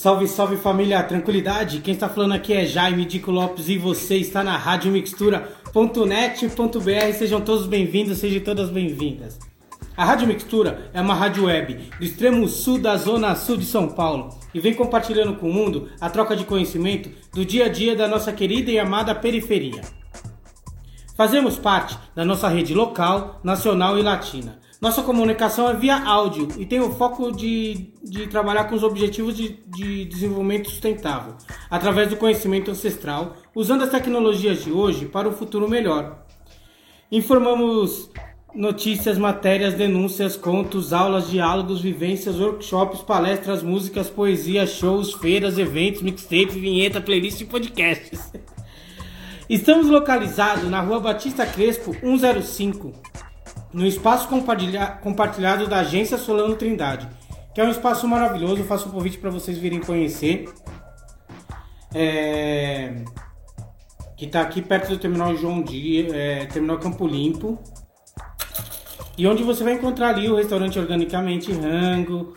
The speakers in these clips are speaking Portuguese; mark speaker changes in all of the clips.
Speaker 1: Salve, salve família, tranquilidade? Quem está falando aqui é Jaime Dico Lopes e você está na radiomixtura.net.br. Sejam todos bem-vindos, sejam todas bem-vindas. A Rádio Mixtura é uma rádio web do extremo sul da zona sul de São Paulo e vem compartilhando com o mundo a troca de conhecimento do dia a dia da nossa querida e amada periferia. Fazemos parte da nossa rede local, nacional e latina nossa comunicação é via áudio e tem o foco de, de trabalhar com os objetivos de, de desenvolvimento sustentável, através do conhecimento ancestral, usando as tecnologias de hoje para o futuro melhor. Informamos notícias, matérias, denúncias, contos, aulas, diálogos, vivências, workshops, palestras, músicas, poesia, shows, feiras, eventos, mixtape, vinheta, playlist e podcasts. Estamos localizados na Rua Batista Crespo 105, no espaço compartilhado da Agência Solano Trindade, que é um espaço maravilhoso. Eu faço um convite para vocês virem conhecer. É... Que está aqui perto do terminal João Dia, é... terminal Campo Limpo. E onde você vai encontrar ali o restaurante Organicamente Rango,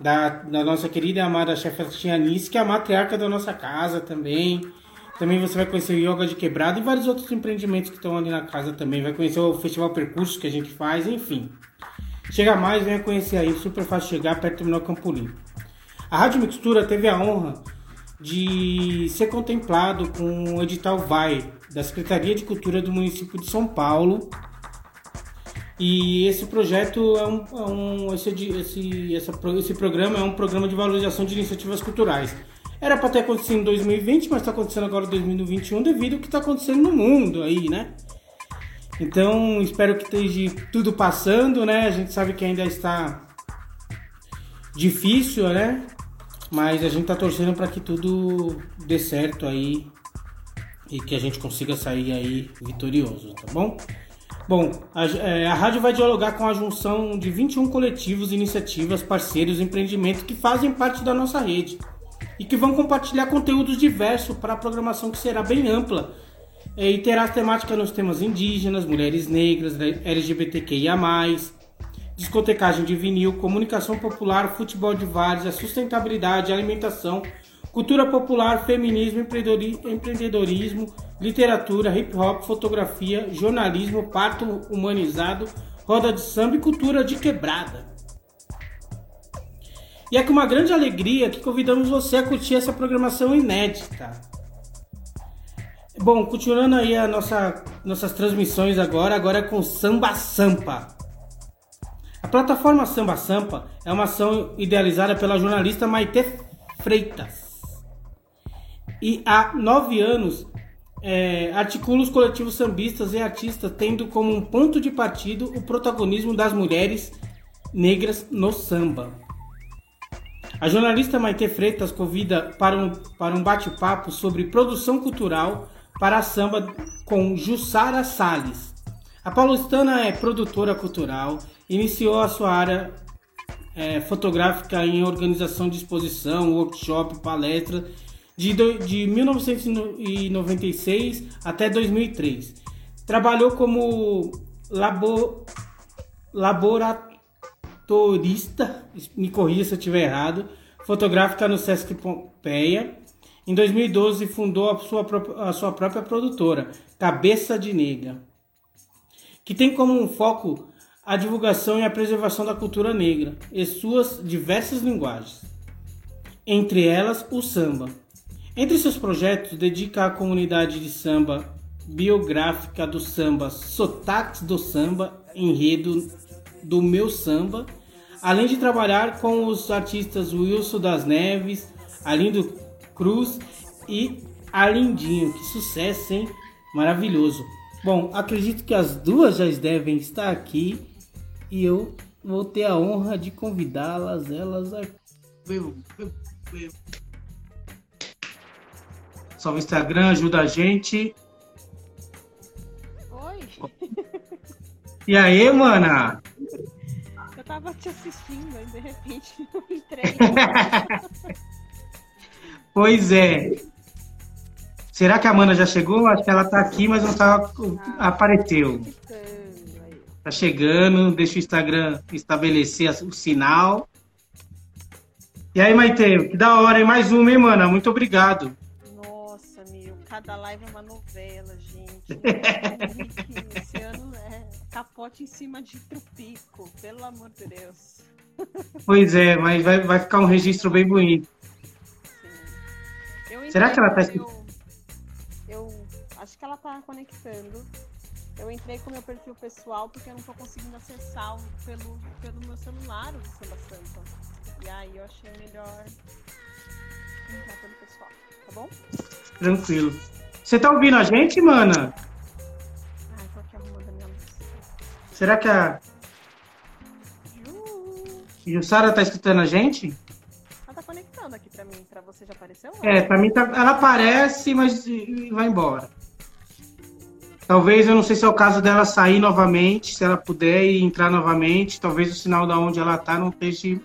Speaker 1: da, da nossa querida e amada chefe Tianice, que é a matriarca da nossa casa também. Também você vai conhecer o Yoga de Quebrado e vários outros empreendimentos que estão ali na casa também. Vai conhecer o Festival Percursos que a gente faz, enfim. Chega mais, venha conhecer aí, super fácil chegar perto do Terminal Campo. A Rádio Mixtura teve a honra de ser contemplado com o edital VAI da Secretaria de Cultura do município de São Paulo. E esse projeto é um, é um esse, esse, essa, esse programa é um programa de valorização de iniciativas culturais era para ter acontecido em 2020, mas está acontecendo agora em 2021 devido ao que está acontecendo no mundo aí, né? Então, espero que esteja tudo passando, né? A gente sabe que ainda está difícil, né? Mas a gente está torcendo para que tudo dê certo aí e que a gente consiga sair aí vitorioso, tá bom? Bom, a, é, a rádio vai dialogar com a junção de 21 coletivos, iniciativas, parceiros, empreendimentos que fazem parte da nossa rede e que vão compartilhar conteúdos diversos para a programação que será bem ampla é, e terá temática nos temas indígenas, mulheres negras, LGBTQIA+, discotecagem de vinil, comunicação popular, futebol de vários, sustentabilidade, alimentação, cultura popular, feminismo, empreendedorismo, literatura, hip hop, fotografia, jornalismo, parto humanizado, roda de samba e cultura de quebrada. E é com uma grande alegria que convidamos você a curtir essa programação inédita. Bom, continuando aí a nossa, nossas transmissões agora, agora é com Samba Sampa. A plataforma Samba Sampa é uma ação idealizada pela jornalista Maite Freitas. E há nove anos é, articula os coletivos sambistas e artistas, tendo como um ponto de partido o protagonismo das mulheres negras no samba. A jornalista Maite Freitas convida para um, para um bate-papo sobre produção cultural para samba com Jussara Salles. A paulistana é produtora cultural, iniciou a sua área é, fotográfica em organização de exposição, workshop, palestra de, de 1996 até 2003. Trabalhou como labo, laboratório motorista, me corrija se eu estiver errado, fotográfica no Sesc Pompeia. Em 2012 fundou a sua, a sua própria produtora, Cabeça de Negra, que tem como um foco a divulgação e a preservação da cultura negra e suas diversas linguagens, entre elas o samba. Entre seus projetos, dedica à comunidade de samba biográfica do samba Sotaques do Samba, enredo do meu samba além de trabalhar com os artistas Wilson das Neves, Alindo Cruz e Arlindinho. Que sucesso, hein? Maravilhoso. Bom, acredito que as duas já devem estar aqui e eu vou ter a honra de convidá-las, elas a... Salve Instagram, ajuda a gente.
Speaker 2: Oi.
Speaker 1: E aí, mana?
Speaker 2: Tava te assistindo e de repente não entrei.
Speaker 1: pois é. Será que a Amanda já chegou? Acho que ela tá aqui, mas não tá, ah, apareceu. Tá chegando, deixa o Instagram estabelecer o sinal. E aí, Maite, que da hora, hein? Mais uma, hein, mana? Muito obrigado.
Speaker 2: Nossa, meu, cada live é uma novela, gente. É capote em cima de trupico, pelo amor de Deus.
Speaker 1: Pois é, mas vai, vai ficar um registro bem bonito. Será que ela tá.
Speaker 2: Eu, eu acho que ela tá conectando. Eu entrei com meu perfil pessoal porque eu não tô conseguindo acessar pelo, pelo meu celular o Samba Santa. E aí eu achei melhor entrar pelo pessoal, tá bom?
Speaker 1: Tranquilo. Você tá ouvindo a gente, mana? Será que a.
Speaker 2: Ju.
Speaker 1: a Sara tá escutando a gente?
Speaker 2: Ela tá conectando aqui pra mim. Pra você já apareceu?
Speaker 1: É, pra mim tá... ela aparece, mas vai embora. Talvez, eu não sei se é o caso dela sair novamente, se ela puder e entrar novamente. Talvez o sinal da onde ela tá não esteja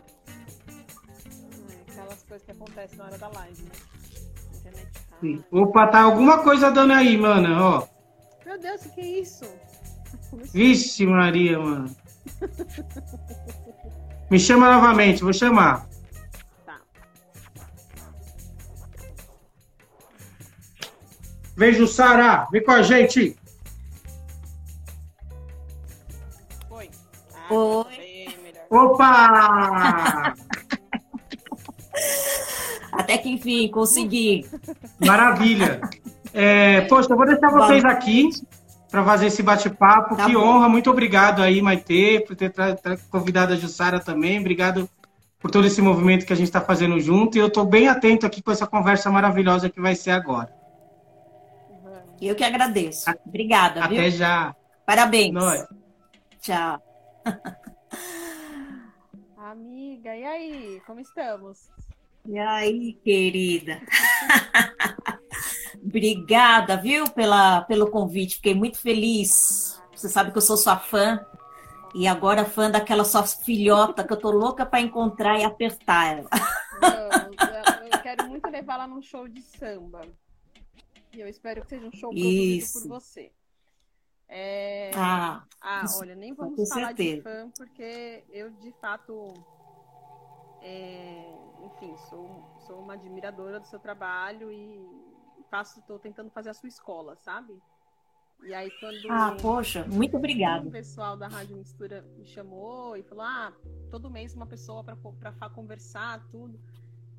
Speaker 2: que acontece na hora da live, né? Internet tá...
Speaker 1: Opa, tá alguma coisa dando aí, mano, ó.
Speaker 2: Meu Deus, o que é isso?
Speaker 1: Vixe, Maria, mano. Me chama novamente, vou chamar.
Speaker 2: Tá.
Speaker 1: Vejo Sara, vem com a gente.
Speaker 2: Oi.
Speaker 3: Ah, Oi.
Speaker 1: Opa!
Speaker 3: Até que enfim, consegui.
Speaker 1: Maravilha. É, poxa, eu vou deixar vocês aqui para fazer esse bate-papo. Tá que bom. honra, muito obrigado aí, Maite, por ter convidado a Jussara também. Obrigado por todo esse movimento que a gente está fazendo junto. E eu estou bem atento aqui com essa conversa maravilhosa que vai ser agora.
Speaker 3: Eu que agradeço. Obrigada.
Speaker 1: Até
Speaker 3: viu?
Speaker 1: já.
Speaker 3: Parabéns.
Speaker 1: Nós.
Speaker 3: Tchau.
Speaker 2: Amiga, e aí? Como estamos?
Speaker 3: E aí, querida? Obrigada, viu, pela, pelo convite. Fiquei muito feliz. Você sabe que eu sou sua fã. E agora fã daquela sua filhota que eu tô louca para encontrar e apertar ela.
Speaker 2: Eu, eu quero muito levar ela num show de samba. E eu espero que seja um show produzido por você. É...
Speaker 3: Ah,
Speaker 2: ah, olha, nem vamos falar certeza. de fã, porque eu de fato é, enfim, sou, sou uma admiradora do seu trabalho e faço, estou tentando fazer a sua escola, sabe? E aí quando
Speaker 3: Ah, poxa, muito obrigada.
Speaker 2: O pessoal da Rádio Mistura me chamou e falou: "Ah, todo mês uma pessoa para para conversar, tudo".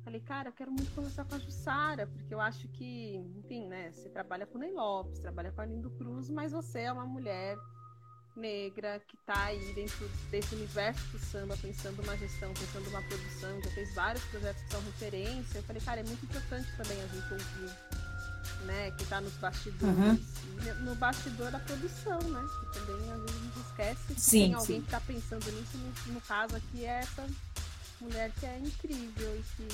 Speaker 2: Falei: "Cara, eu quero muito conversar com a Jussara, porque eu acho que, enfim, né, você trabalha com o Ney Lopes, trabalha com a Lindo Cruz, mas você é uma mulher negra que está aí dentro desse universo do samba, pensando uma gestão, pensando uma produção, já fez vários projetos que são referência. Eu falei, cara, é muito importante também a gente ouvir, né, que está nos bastidores, uhum. no bastidor da produção, né, que também às vezes a gente esquece que
Speaker 3: sim,
Speaker 2: tem alguém
Speaker 3: sim.
Speaker 2: que está pensando nisso, no, no caso aqui é essa mulher que é incrível e que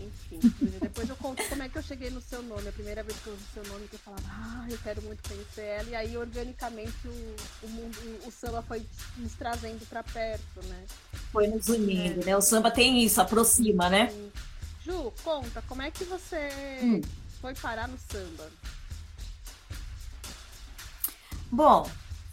Speaker 2: enfim, depois eu conto como é que eu cheguei no seu nome. A primeira vez que eu ouvi seu nome, que eu falava, ah, eu quero muito conhecer ela. E aí, organicamente, o, o, mundo, o samba foi nos trazendo para perto, né?
Speaker 3: Foi nos unindo, é. né? O samba tem isso, aproxima, né?
Speaker 2: Ju, conta, como é que você hum. Foi parar no samba?
Speaker 3: Bom,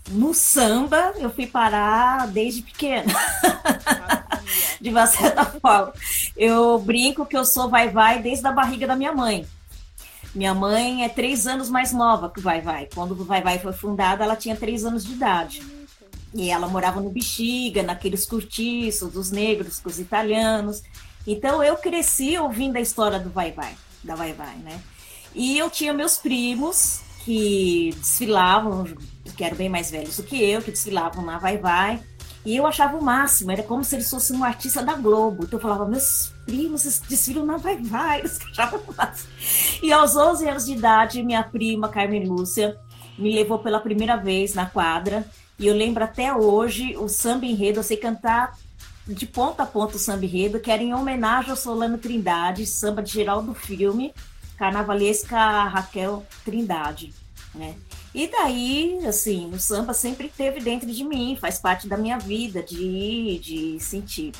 Speaker 3: no samba eu fui parar desde pequena. de uma certa forma. Eu brinco que eu sou vai-vai desde a barriga da minha mãe. Minha mãe é três anos mais nova que o Vai Vai. Quando o Vai Vai foi fundada, ela tinha três anos de idade. E ela morava no Bexiga, naqueles cortiços dos negros com os italianos. Então eu cresci ouvindo a história do Vai Vai, da Vai Vai, né? E eu tinha meus primos que desfilavam, que eram bem mais velhos do que eu, que desfilavam na Vai Vai. E eu achava o máximo, era como se eles fossem um artista da Globo. Então eu falava, meus primos desfilam na Vai Vai, eles achavam o máximo. E aos 11 anos de idade, minha prima, Carmen Lúcia, me levou pela primeira vez na quadra. E eu lembro até hoje o samba enredo, eu sei cantar de ponta a ponta o samba enredo, que era em homenagem ao Solano Trindade, samba de geral do filme, carnavalesca Raquel Trindade, né? E daí, assim, o samba sempre teve dentro de mim, faz parte da minha vida, de, de sentir.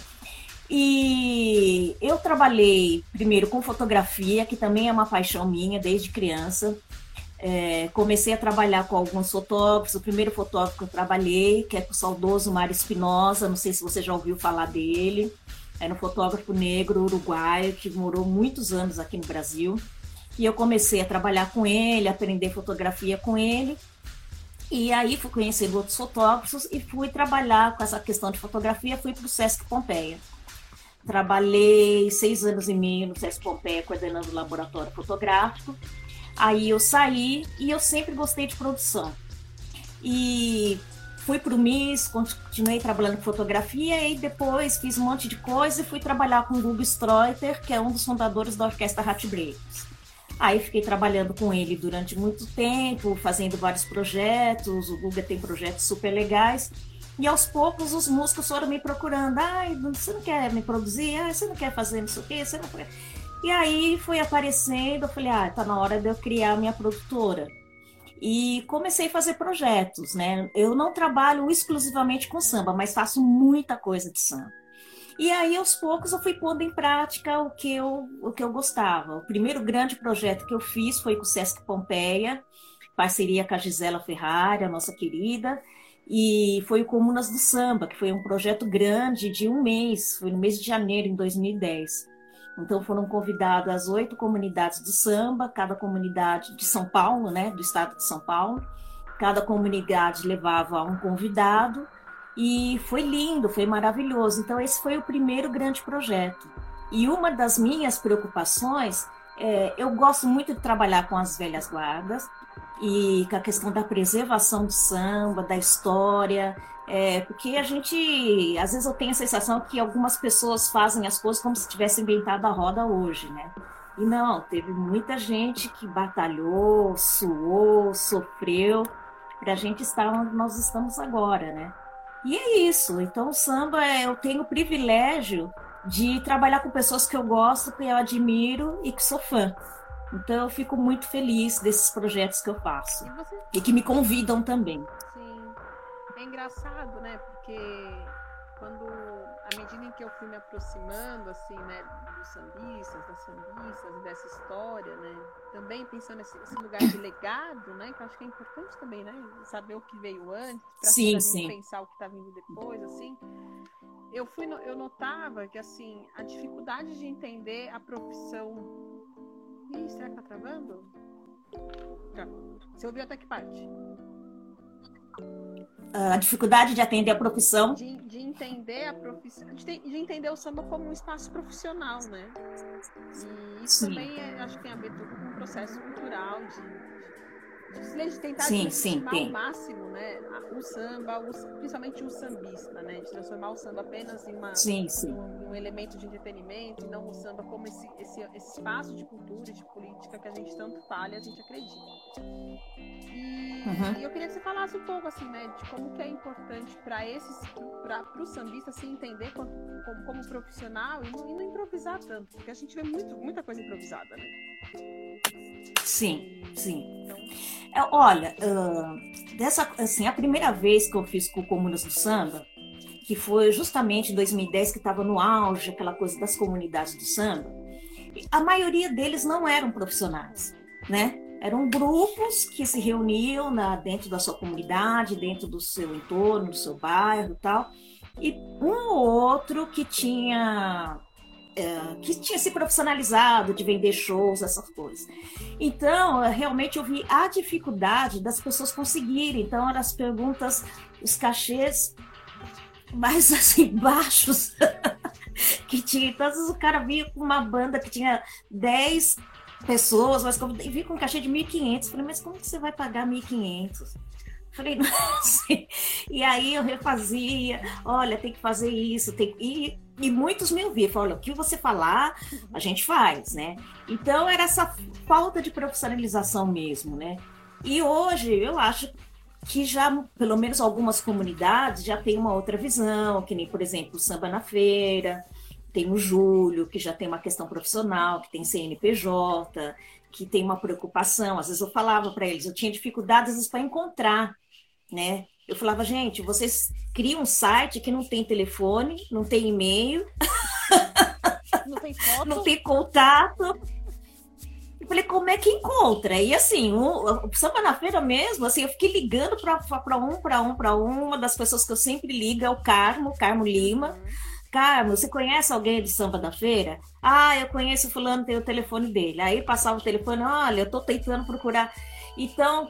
Speaker 3: E eu trabalhei primeiro com fotografia, que também é uma paixão minha desde criança. É, comecei a trabalhar com alguns fotógrafos. O primeiro fotógrafo que eu trabalhei, que é com o saudoso Mário Espinosa, não sei se você já ouviu falar dele. Era um fotógrafo negro uruguaio que morou muitos anos aqui no Brasil. E eu comecei a trabalhar com ele, aprender fotografia com ele. E aí fui conhecendo outros fotógrafos e fui trabalhar com essa questão de fotografia. Fui para o Sesc Pompeia. Trabalhei seis anos e meio no Sesc Pompeia, coordenando o laboratório fotográfico. Aí eu saí e eu sempre gostei de produção. E fui para o MIS, continuei trabalhando com fotografia e depois fiz um monte de coisa e fui trabalhar com o Gugu Streuter, que é um dos fundadores da Orquestra Hat Breaks. Aí fiquei trabalhando com ele durante muito tempo, fazendo vários projetos. O Guga tem projetos super legais. E aos poucos os músicos foram me procurando. Ai, você não quer me produzir? Ai, você não quer fazer isso aqui? Você não quer... E aí foi aparecendo, eu falei, ah, tá na hora de eu criar a minha produtora. E comecei a fazer projetos, né? Eu não trabalho exclusivamente com samba, mas faço muita coisa de samba. E aí, aos poucos, eu fui pondo em prática o que eu, o que eu gostava. O primeiro grande projeto que eu fiz foi com o Sesc Pompeia, parceria com a Gisela Ferrari, a nossa querida, e foi o Comunas do Samba, que foi um projeto grande de um mês, foi no mês de janeiro de 2010. Então foram convidadas oito comunidades do samba, cada comunidade de São Paulo, né, do estado de São Paulo. Cada comunidade levava um convidado e foi lindo, foi maravilhoso. Então, esse foi o primeiro grande projeto. E uma das minhas preocupações é, eu gosto muito de trabalhar com as velhas guardas e com a questão da preservação do samba, da história, é, porque a gente, às vezes eu tenho a sensação que algumas pessoas fazem as coisas como se tivessem inventado a roda hoje, né? E não, teve muita gente que batalhou, suou, sofreu para a gente estar onde nós estamos agora, né? E é isso. Então, o samba, é, eu tenho o privilégio de trabalhar com pessoas que eu gosto, que eu admiro e que sou fã. Então, eu fico muito feliz desses projetos que eu faço. E, você... e que me convidam também.
Speaker 2: Sim. É engraçado, né? Porque quando à medida em que eu fui me aproximando assim né dos sambistas das sambistas dessa história né também pensando nesse, nesse, lugar de legado né que eu acho que é importante também né saber o que veio antes para pensar o que está vindo depois assim eu fui eu notava que assim a dificuldade de entender a profissão Ih, será que tá travando? Tá. Você ouviu até que parte?
Speaker 3: A dificuldade de atender a profissão.
Speaker 2: De, de entender a profissão, de, de, entender o samba como um espaço profissional, né? E isso Sim. também é, acho que tem a ver tudo com um processo cultural de, de tentar sim, sim, ao máximo, né, o samba, o, principalmente o sambista, né, de transformar o samba apenas em, uma,
Speaker 3: sim, sim.
Speaker 2: Um, um, elemento de entretenimento e não o samba como esse, esse, esse espaço de cultura, de política que a gente tanto fala e a gente acredita. E, uhum. e, eu queria que você falasse um pouco assim, né, de como que é importante para esses, para o sambista se entender como, como, como profissional e não, e não, improvisar tanto, porque a gente vê muito, muita coisa improvisada, né?
Speaker 3: Sim, sim. É, olha, uh, dessa, assim, a primeira vez que eu fiz com Comunas do Samba, que foi justamente em 2010, que estava no auge, aquela coisa das comunidades do samba, a maioria deles não eram profissionais, né? Eram grupos que se reuniam na, dentro da sua comunidade, dentro do seu entorno, do seu bairro e tal, e um ou outro que tinha é, que tinha se profissionalizado de vender shows, essas coisas. Então, realmente eu vi a dificuldade das pessoas conseguirem. Então, eram as perguntas, os cachês mais assim, baixos que tinha. Então, às vezes o cara vinha com uma banda que tinha 10 pessoas, mas vi com um cachê de 1.500. Falei, mas como que você vai pagar 1.500? Falei, não sei. E aí eu refazia, olha, tem que fazer isso, tem e, e muitos me ouviam, falaram, o que você falar, a gente faz, né? Então era essa falta de profissionalização mesmo, né? E hoje eu acho que já, pelo menos algumas comunidades já tem uma outra visão, que nem, por exemplo, o Samba na Feira, tem o Júlio, que já tem uma questão profissional, que tem CNPJ, que tem uma preocupação. Às vezes eu falava para eles, eu tinha dificuldades para encontrar né? Eu falava, gente, vocês criam um site que não tem telefone, não tem e-mail,
Speaker 2: não tem foto,
Speaker 3: não tem contato. Eu falei, como é que encontra? E assim, o, o Samba na Feira mesmo, assim, eu fiquei ligando para um, para um, para um. Uma das pessoas que eu sempre ligo é o Carmo, Carmo Lima. Uhum Carmo, você conhece alguém de samba da feira? Ah, eu conheço fulano, tem o telefone dele. Aí passava o telefone, olha, eu estou tentando procurar. Então,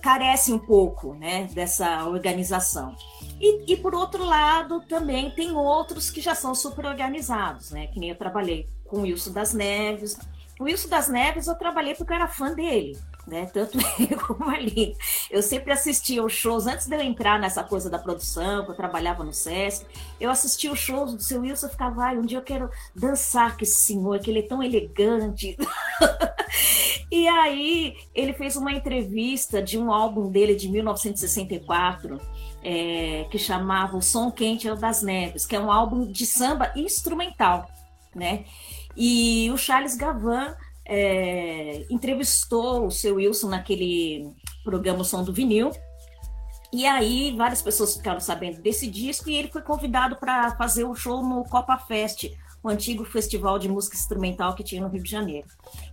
Speaker 3: carece um pouco né, dessa organização. E, e, por outro lado, também tem outros que já são super organizados, né? Que nem eu trabalhei com o Wilson das Neves. O Wilson das Neves eu trabalhei porque eu era fã dele né? Tanto eu como a Aline. Eu sempre assistia os shows, antes de eu entrar nessa coisa da produção, que eu trabalhava no SESC, eu assistia os shows do seu Wilson e ficava, ai, um dia eu quero dançar com esse senhor, que ele é tão elegante. e aí ele fez uma entrevista de um álbum dele de 1964, é, que chamava O Som Quente é o das Neves, que é um álbum de samba instrumental, né? E o Charles Gavan é, entrevistou o seu Wilson naquele programa Som do Vinil. E aí várias pessoas ficaram sabendo desse disco e ele foi convidado para fazer o um show no Copa Fest, o antigo festival de música instrumental que tinha no Rio de Janeiro.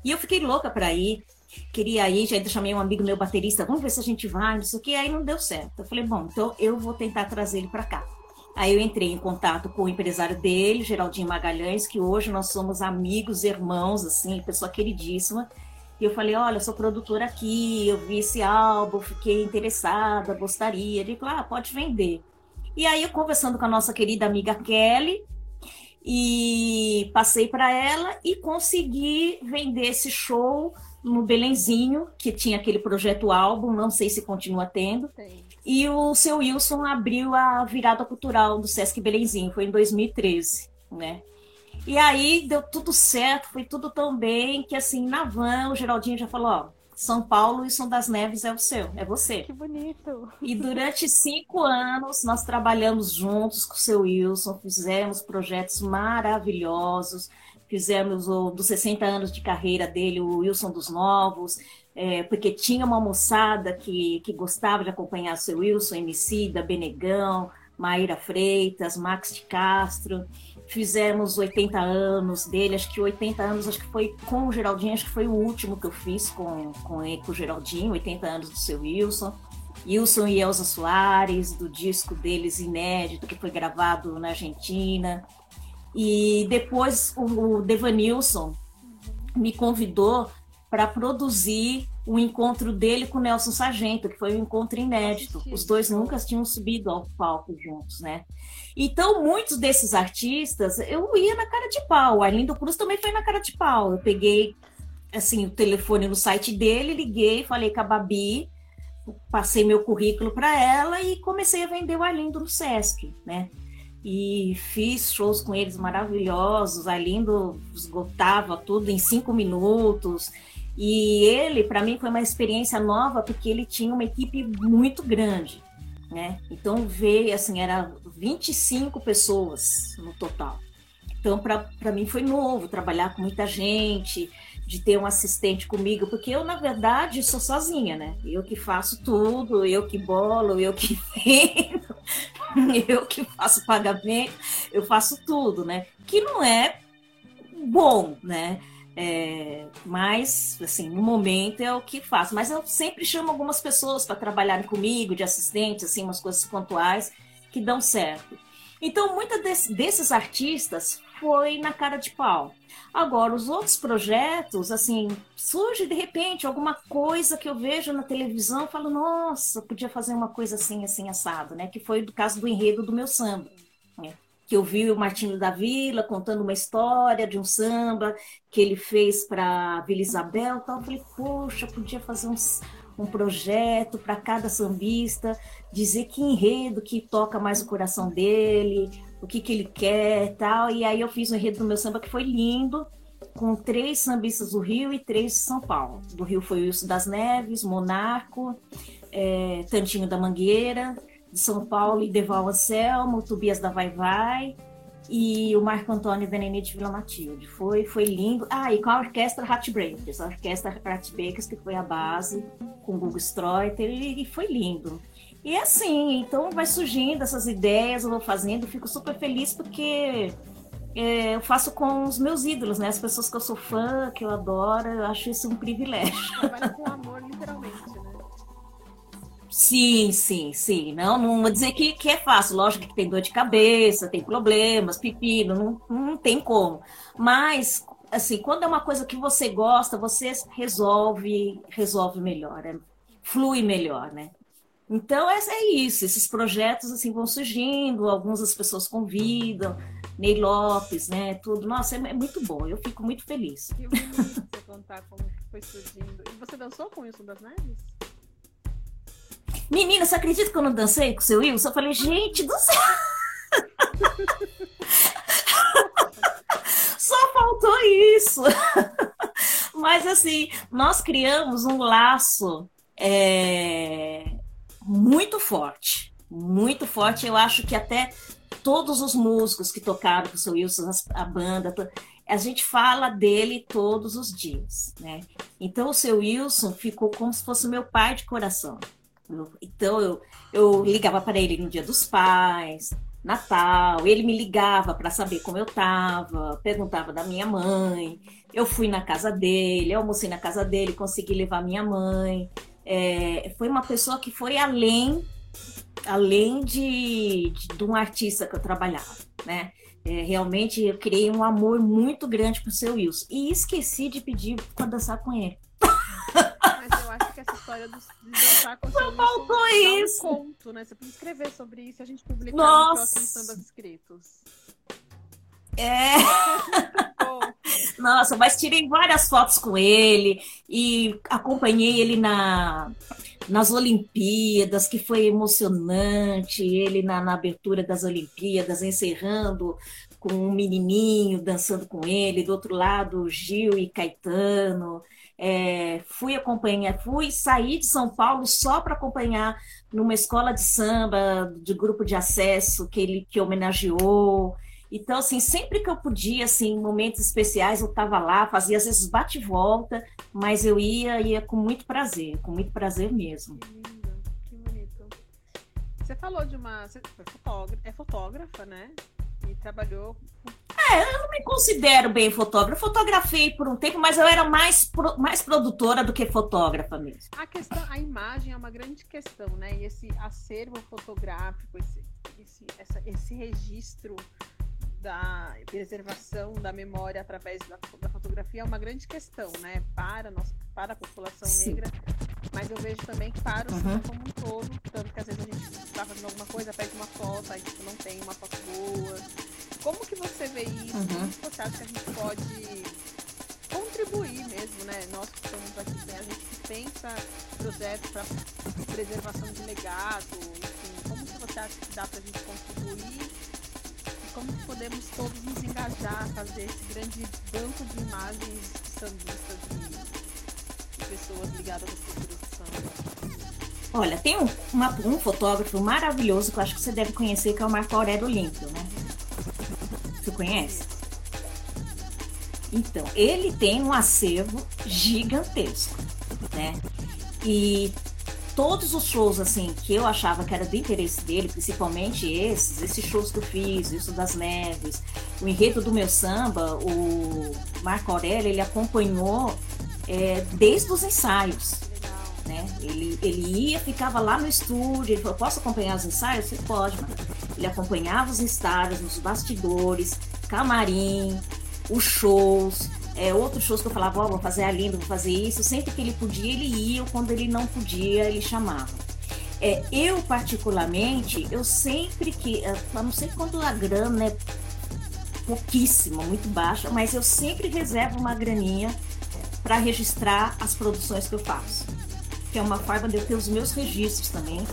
Speaker 3: E eu fiquei louca para ir, queria ir, já chamei um amigo meu baterista, vamos ver se a gente vai, não sei o que, aí não deu certo. Eu falei, bom, então eu vou tentar trazer ele para cá. Aí eu entrei em contato com o empresário dele, Geraldinho Magalhães, que hoje nós somos amigos, irmãos, assim, pessoa queridíssima. E eu falei, olha, eu sou produtora aqui, eu vi esse álbum, fiquei interessada, gostaria. Ele falou, ah, pode vender. E aí eu conversando com a nossa querida amiga Kelly, e passei para ela e consegui vender esse show no Belenzinho, que tinha aquele projeto álbum, não sei se continua tendo. Sim. E o seu Wilson abriu a virada cultural do Sesc Belenzinho, foi em 2013, né? E aí deu tudo certo, foi tudo tão bem que assim, na van, o Geraldinho já falou, ó, São Paulo e São das Neves é o seu, é você.
Speaker 2: Que bonito.
Speaker 3: E durante cinco anos nós trabalhamos juntos com o seu Wilson, fizemos projetos maravilhosos, fizemos o dos 60 anos de carreira dele, o Wilson dos Novos, é, porque tinha uma moçada que, que gostava de acompanhar seu Wilson, MC, da Benegão, Maíra Freitas, Max de Castro. Fizemos 80 anos dele, acho que 80 anos, acho que foi com o Geraldinho, acho que foi o último que eu fiz com, com, com o Geraldinho, 80 anos do seu Wilson. Wilson e Elza Soares, do disco deles inédito, que foi gravado na Argentina. E depois o, o Devanilson me convidou para produzir o encontro dele com Nelson Sargento, que foi um encontro inédito. Os dois nunca tinham subido ao palco juntos, né? Então, muitos desses artistas, eu ia na cara de pau. Arlindo Cruz também foi na cara de pau. Eu peguei assim o telefone no site dele, liguei, falei com a Babi, passei meu currículo para ela e comecei a vender o Arlindo no Sesc, né? e fiz shows com eles maravilhosos. Arlindo esgotava tudo em cinco minutos. E ele, para mim, foi uma experiência nova porque ele tinha uma equipe muito grande, né? Então veio, assim, era 25 pessoas no total. Então, para mim foi novo trabalhar com muita gente, de ter um assistente comigo, porque eu, na verdade, sou sozinha, né? Eu que faço tudo, eu que bolo, eu que vendo, eu que faço pagamento, eu faço tudo, né? Que não é bom, né? É, mas, assim, no momento é o que faço. Mas eu sempre chamo algumas pessoas para trabalharem comigo, de assistente, assim, umas coisas pontuais que dão certo. Então, muitos desses artistas foi na cara de pau. Agora, os outros projetos, assim, surge de repente alguma coisa que eu vejo na televisão falo, nossa, podia fazer uma coisa assim, assim, assado, né? Que foi do caso do enredo do meu samba. Né? Que eu vi o Martinho da Vila contando uma história de um samba que ele fez para Vila Isabel tal. Eu falei, poxa, podia fazer uns, um projeto para cada sambista, dizer que enredo que toca mais o coração dele, o que, que ele quer tal. E aí eu fiz um enredo do meu samba que foi lindo, com três sambistas do Rio e três de São Paulo. Do Rio foi o Wilson das Neves, Monarco, é, Tantinho da Mangueira, de São Paulo, Ideval Anselmo, Tobias da Vai Vai e o Marco Antônio de Vila Matilde. Foi, foi lindo. Ah, e com a orquestra Hatbreakers, a orquestra Hatbreakers que foi a base, com o Google Streuter, e, e foi lindo. E assim, então vai surgindo essas ideias, eu vou fazendo, fico super feliz porque é, eu faço com os meus ídolos, né? As pessoas que eu sou fã, que eu adoro, eu acho isso um privilégio.
Speaker 2: Trabalha com amor, literalmente?
Speaker 3: Sim, sim, sim. Não, não vou dizer que, que é fácil. Lógico que tem dor de cabeça, tem problemas, pepino, não, não tem como. Mas, assim, quando é uma coisa que você gosta, você resolve, resolve melhor, é, flui melhor, né? Então, é, é isso. Esses projetos, assim, vão surgindo, algumas as pessoas convidam, Ney Lopes, né, tudo. Nossa, é, é muito bom. Eu fico muito feliz.
Speaker 2: E eu você contar como foi surgindo. E você dançou com isso das Neves?
Speaker 3: Menina, você acredita que eu não dancei com o seu Wilson? Eu falei, gente do céu! Só faltou isso. Mas assim, nós criamos um laço é, muito forte. Muito forte. Eu acho que até todos os músicos que tocaram com o seu Wilson, a banda, a gente fala dele todos os dias, né? Então o seu Wilson ficou como se fosse meu pai de coração. Então eu, eu ligava para ele no dia dos pais, Natal, ele me ligava para saber como eu estava, perguntava da minha mãe. Eu fui na casa dele, almocei na casa dele, consegui levar minha mãe. É, foi uma pessoa que foi além além de, de, de um artista que eu trabalhava, né? É, realmente eu criei um amor muito grande pro seu Wilson. E esqueci de pedir para dançar com ele
Speaker 2: história do, de dançar com Só
Speaker 3: faltou isso.
Speaker 2: Um conto, né? Você pode escrever sobre isso e a gente publicar
Speaker 3: Nossa.
Speaker 2: nos próximos sambas escritos.
Speaker 3: É. Nossa, mas tirei várias fotos com ele e acompanhei ele na, nas Olimpíadas, que foi emocionante. Ele na, na abertura das Olimpíadas, encerrando com um menininho dançando com ele. Do outro lado, Gil e Caetano. É, fui acompanhar, fui sair de São Paulo só para acompanhar numa escola de samba, de grupo de acesso que ele que homenageou. Então, assim, sempre que eu podia, assim, em momentos especiais, eu estava lá, fazia às vezes bate volta, mas eu ia, ia com muito prazer, com muito prazer mesmo.
Speaker 2: Que lindo, que bonito. Você falou de uma. Você fotógrafa, é fotógrafa, né? E trabalhou
Speaker 3: é, eu não me considero bem fotógrafa. Fotografei por um tempo, mas eu era mais, pro, mais produtora do que fotógrafa mesmo.
Speaker 2: A questão, a imagem é uma grande questão, né? E esse acervo fotográfico, esse, esse, essa, esse registro da preservação da memória através da, da, fotografia é uma grande questão, né? Para, nós, para a população Sim. negra, mas eu vejo também que para o uhum. como um todo, tanto que às vezes a gente está fazendo alguma coisa, pede uma foto, aí tipo, não tem uma foto boa. Como que você vê isso? Uhum. Como você acha que a gente pode contribuir mesmo, né? Nós que estamos aqui, né? a gente que pensa projetos para preservação de legado, enfim, como que você acha que dá para a gente contribuir? E como que podemos todos nos engajar fazer esse grande banco de imagens sambistas de pessoas ligadas do samba?
Speaker 3: Olha, tem um, uma, um fotógrafo maravilhoso que eu acho que você deve conhecer, que é o Marco Aurélio Olímpio, né? Você conhece? Então, ele tem um acervo gigantesco, né? E todos os shows assim que eu achava que era do interesse dele, principalmente esses, esses shows que eu fiz, isso das neves, o enredo do meu samba, o Marco Aurélio, ele acompanhou é, desde os ensaios. Né? Ele, ele ia, ficava lá no estúdio, ele falou, posso acompanhar os ensaios? Você pode, mano. Ele acompanhava os ensaios, nos bastidores, camarim, os shows, é, outros shows que eu falava, ó, oh, vou fazer ali, vou fazer isso. Sempre que ele podia, ele ia, ou quando ele não podia, ele chamava. É, eu, particularmente, eu sempre que, a não sei quando a grana é pouquíssima, muito baixa, mas eu sempre reservo uma graninha para registrar as produções que eu faço que é uma forma de eu ter os meus registros também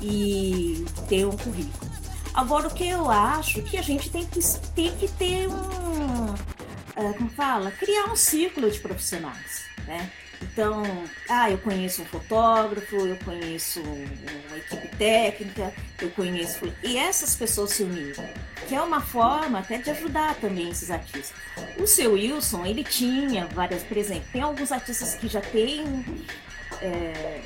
Speaker 3: e ter um currículo. Agora, o que eu acho que a gente tem que, tem que ter um. Uh, como fala? Criar um círculo de profissionais, né? Então, ah, eu conheço um fotógrafo, eu conheço uma equipe técnica, eu conheço. E essas pessoas se unirem, que é uma forma até de ajudar também esses artistas. O seu Wilson, ele tinha várias, por exemplo, tem alguns artistas que já têm é,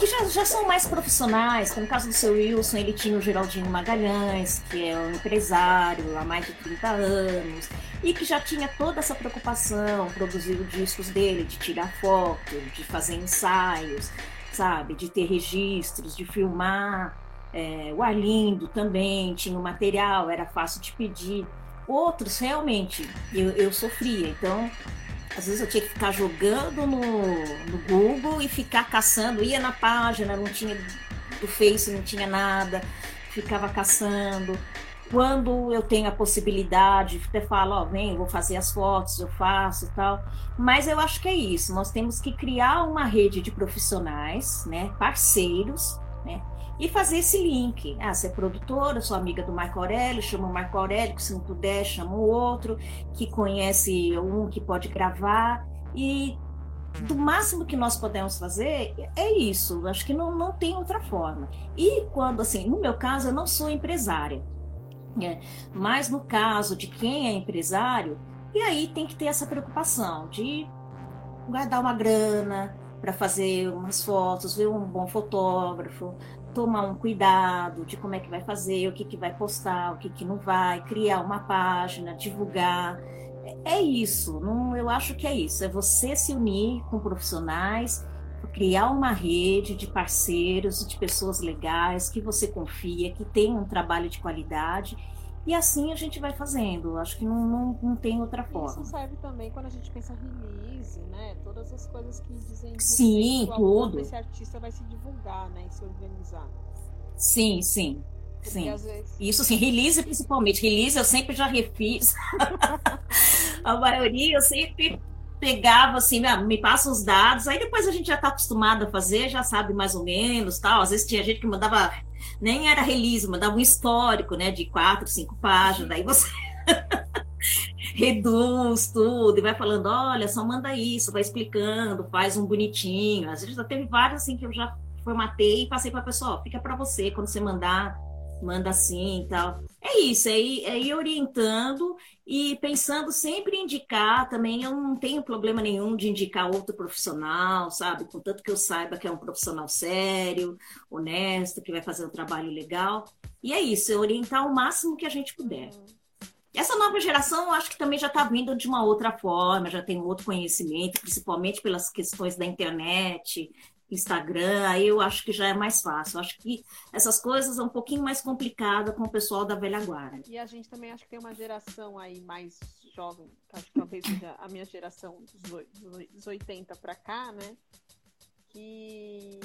Speaker 3: que já, já são mais profissionais, como no caso do seu Wilson, ele tinha o Geraldinho Magalhães, que é um empresário há mais de 30 anos, e que já tinha toda essa preocupação, produzir os discos dele, de tirar foto, de fazer ensaios. sabe? De ter registros, de filmar. É, o Arlindo também tinha o material, era fácil de pedir. Outros, realmente, eu, eu sofria. Então, às vezes eu tinha que ficar jogando no, no Google e ficar caçando. Ia na página, não tinha do Face, não tinha nada, ficava caçando. Quando eu tenho a possibilidade, até falo, ó, vem, vou fazer as fotos, eu faço e tal. Mas eu acho que é isso. Nós temos que criar uma rede de profissionais, né, parceiros, né, e fazer esse link. Ah, você é produtora, sou amiga do Marco Aurélio, chama o Marco Aurélio, que se não puder, chama o outro, que conhece um que pode gravar. E do máximo que nós podemos fazer é isso. Acho que não, não tem outra forma. E quando, assim, no meu caso, eu não sou empresária. Né? Mas no caso de quem é empresário, e aí tem que ter essa preocupação de guardar uma grana para fazer umas fotos, ver um bom fotógrafo, tomar um cuidado de como é que vai fazer, o que, que vai postar, o que, que não vai, criar uma página, divulgar. É isso, não, eu acho que é isso, é você se unir com profissionais, criar uma rede de parceiros, de pessoas legais, que você confia, que tem um trabalho de qualidade, e assim a gente vai fazendo. Acho que não, não, não tem outra forma.
Speaker 2: Isso serve também quando a gente pensa release, né? Todas as coisas que dizem
Speaker 3: Sim, tudo.
Speaker 2: Esse artista vai se divulgar, né? E se organizar.
Speaker 3: Sim, sim. Porque sim. Vezes... Isso sim, release principalmente. Release eu sempre já refiz. a maioria eu sempre pegava assim, ah, me passa os dados, aí depois a gente já está acostumado a fazer, já sabe mais ou menos, tal. Às vezes tinha gente que mandava, nem era release, mandava um histórico, né, de quatro, cinco páginas, daí você reduz tudo e vai falando, olha, só manda isso, vai explicando, faz um bonitinho. Às vezes já teve vários assim que eu já formatei e passei para a pessoa, fica para você quando você mandar manda assim e tal. É isso, é ir, é ir orientando e pensando sempre em indicar também. Eu não tenho problema nenhum de indicar outro profissional, sabe? Contanto que eu saiba que é um profissional sério, honesto, que vai fazer um trabalho legal. E é isso, é orientar o máximo que a gente puder. Essa nova geração, eu acho que também já está vindo de uma outra forma, já tem um outro conhecimento, principalmente pelas questões da internet, Instagram, aí eu acho que já é mais fácil. Eu acho que essas coisas são um pouquinho mais complicadas com o pessoal da velha guarda.
Speaker 2: E a gente também acho que tem uma geração aí mais jovem, acho que talvez seja a minha geração dos 80 para cá, né? Que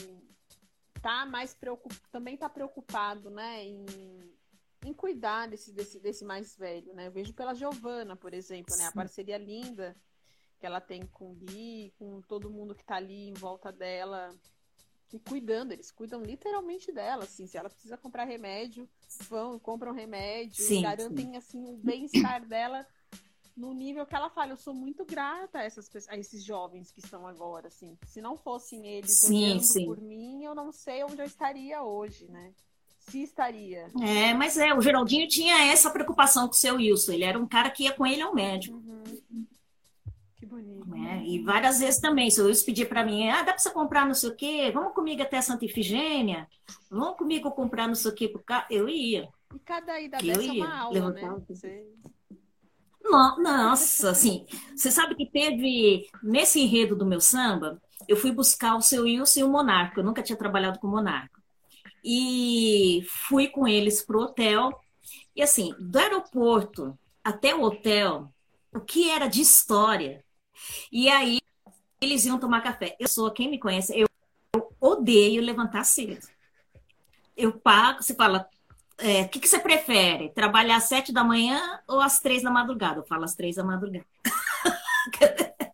Speaker 2: tá mais preocupado, também tá preocupado, né, em, em cuidar desse, desse, desse mais velho, né? Eu vejo pela Giovana, por exemplo, né? A parceria linda que ela tem com o Gui, com todo mundo que tá ali em volta dela e cuidando, eles cuidam literalmente dela, assim, se ela precisa comprar remédio, vão, compram remédio, sim, garantem sim. assim o bem-estar dela no nível que ela fala, eu sou muito grata a, essas, a esses jovens que estão agora, assim. Se não fossem eles sim, sim. por mim, eu não sei onde eu estaria hoje, né? Se estaria.
Speaker 3: É, mas é, o Geraldinho tinha essa preocupação com o seu Wilson. Ele era um cara que ia com ele ao médico. Uhum. Que bonito. Né? E várias vezes também, se o Luiz pedir para mim, ah, dá para você comprar não sei o quê, vamos comigo até Santa Ifigênia, vamos comigo comprar não sei o quê carro, eu ia.
Speaker 2: E cada ida eu dessa é ia. uma aula, né? Você...
Speaker 3: Nossa, assim, você sabe que teve, nesse enredo do meu samba, eu fui buscar o seu Wilson e o Monarco, eu nunca tinha trabalhado com o Monarco. E fui com eles pro hotel, e assim, do aeroporto até o hotel, o que era de história, e aí eles iam tomar café. Eu sou, quem me conhece, eu, eu odeio levantar cedo. Eu pago, você fala, é, o que, que, você prefere? Trabalhar às sete da manhã ou às três da madrugada? Eu falo às três da madrugada.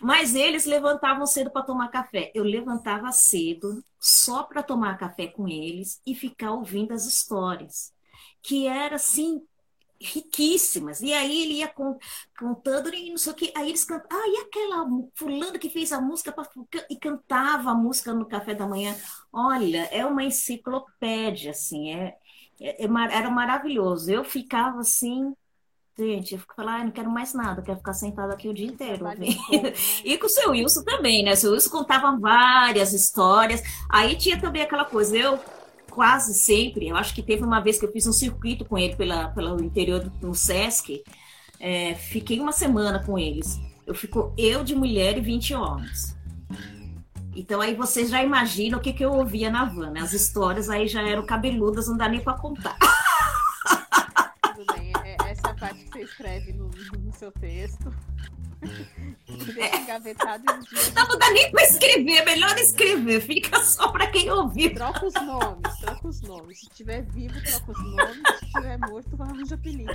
Speaker 3: Mas eles levantavam cedo para tomar café. Eu levantava cedo só para tomar café com eles e ficar ouvindo as histórias, que era assim riquíssimas. E aí ele ia contando e não sei o que. Aí eles cantavam. Ah, e aquela fulana que fez a música pra, e cantava a música no café da manhã. Olha, é uma enciclopédia, assim. É, é, é era maravilhoso. Eu ficava assim. Gente, eu fico falando, ah, não quero mais nada, quero ficar sentado aqui o dia inteiro. Né? e com o seu Wilson também, né? O seu Wilson contava várias histórias. Aí tinha também aquela coisa, eu quase sempre. Eu acho que teve uma vez que eu fiz um circuito com ele pela, pelo interior do Sesc. É, fiquei uma semana com eles. Eu fico eu de mulher e 20 homens. Então aí vocês já imaginam o que, que eu ouvia na van, né? As histórias aí já eram cabeludas, não dá nem para contar.
Speaker 2: Tudo bem, é, essa é a parte que você escreve no, no seu texto. Deixa engavetado em um dia.
Speaker 3: Não, dá nem para escrever, é melhor escrever, fica só para quem ouvir.
Speaker 2: Troca os nomes, troca os nomes. Se tiver vivo, troca os nomes. Se tiver morto, arranja apelido.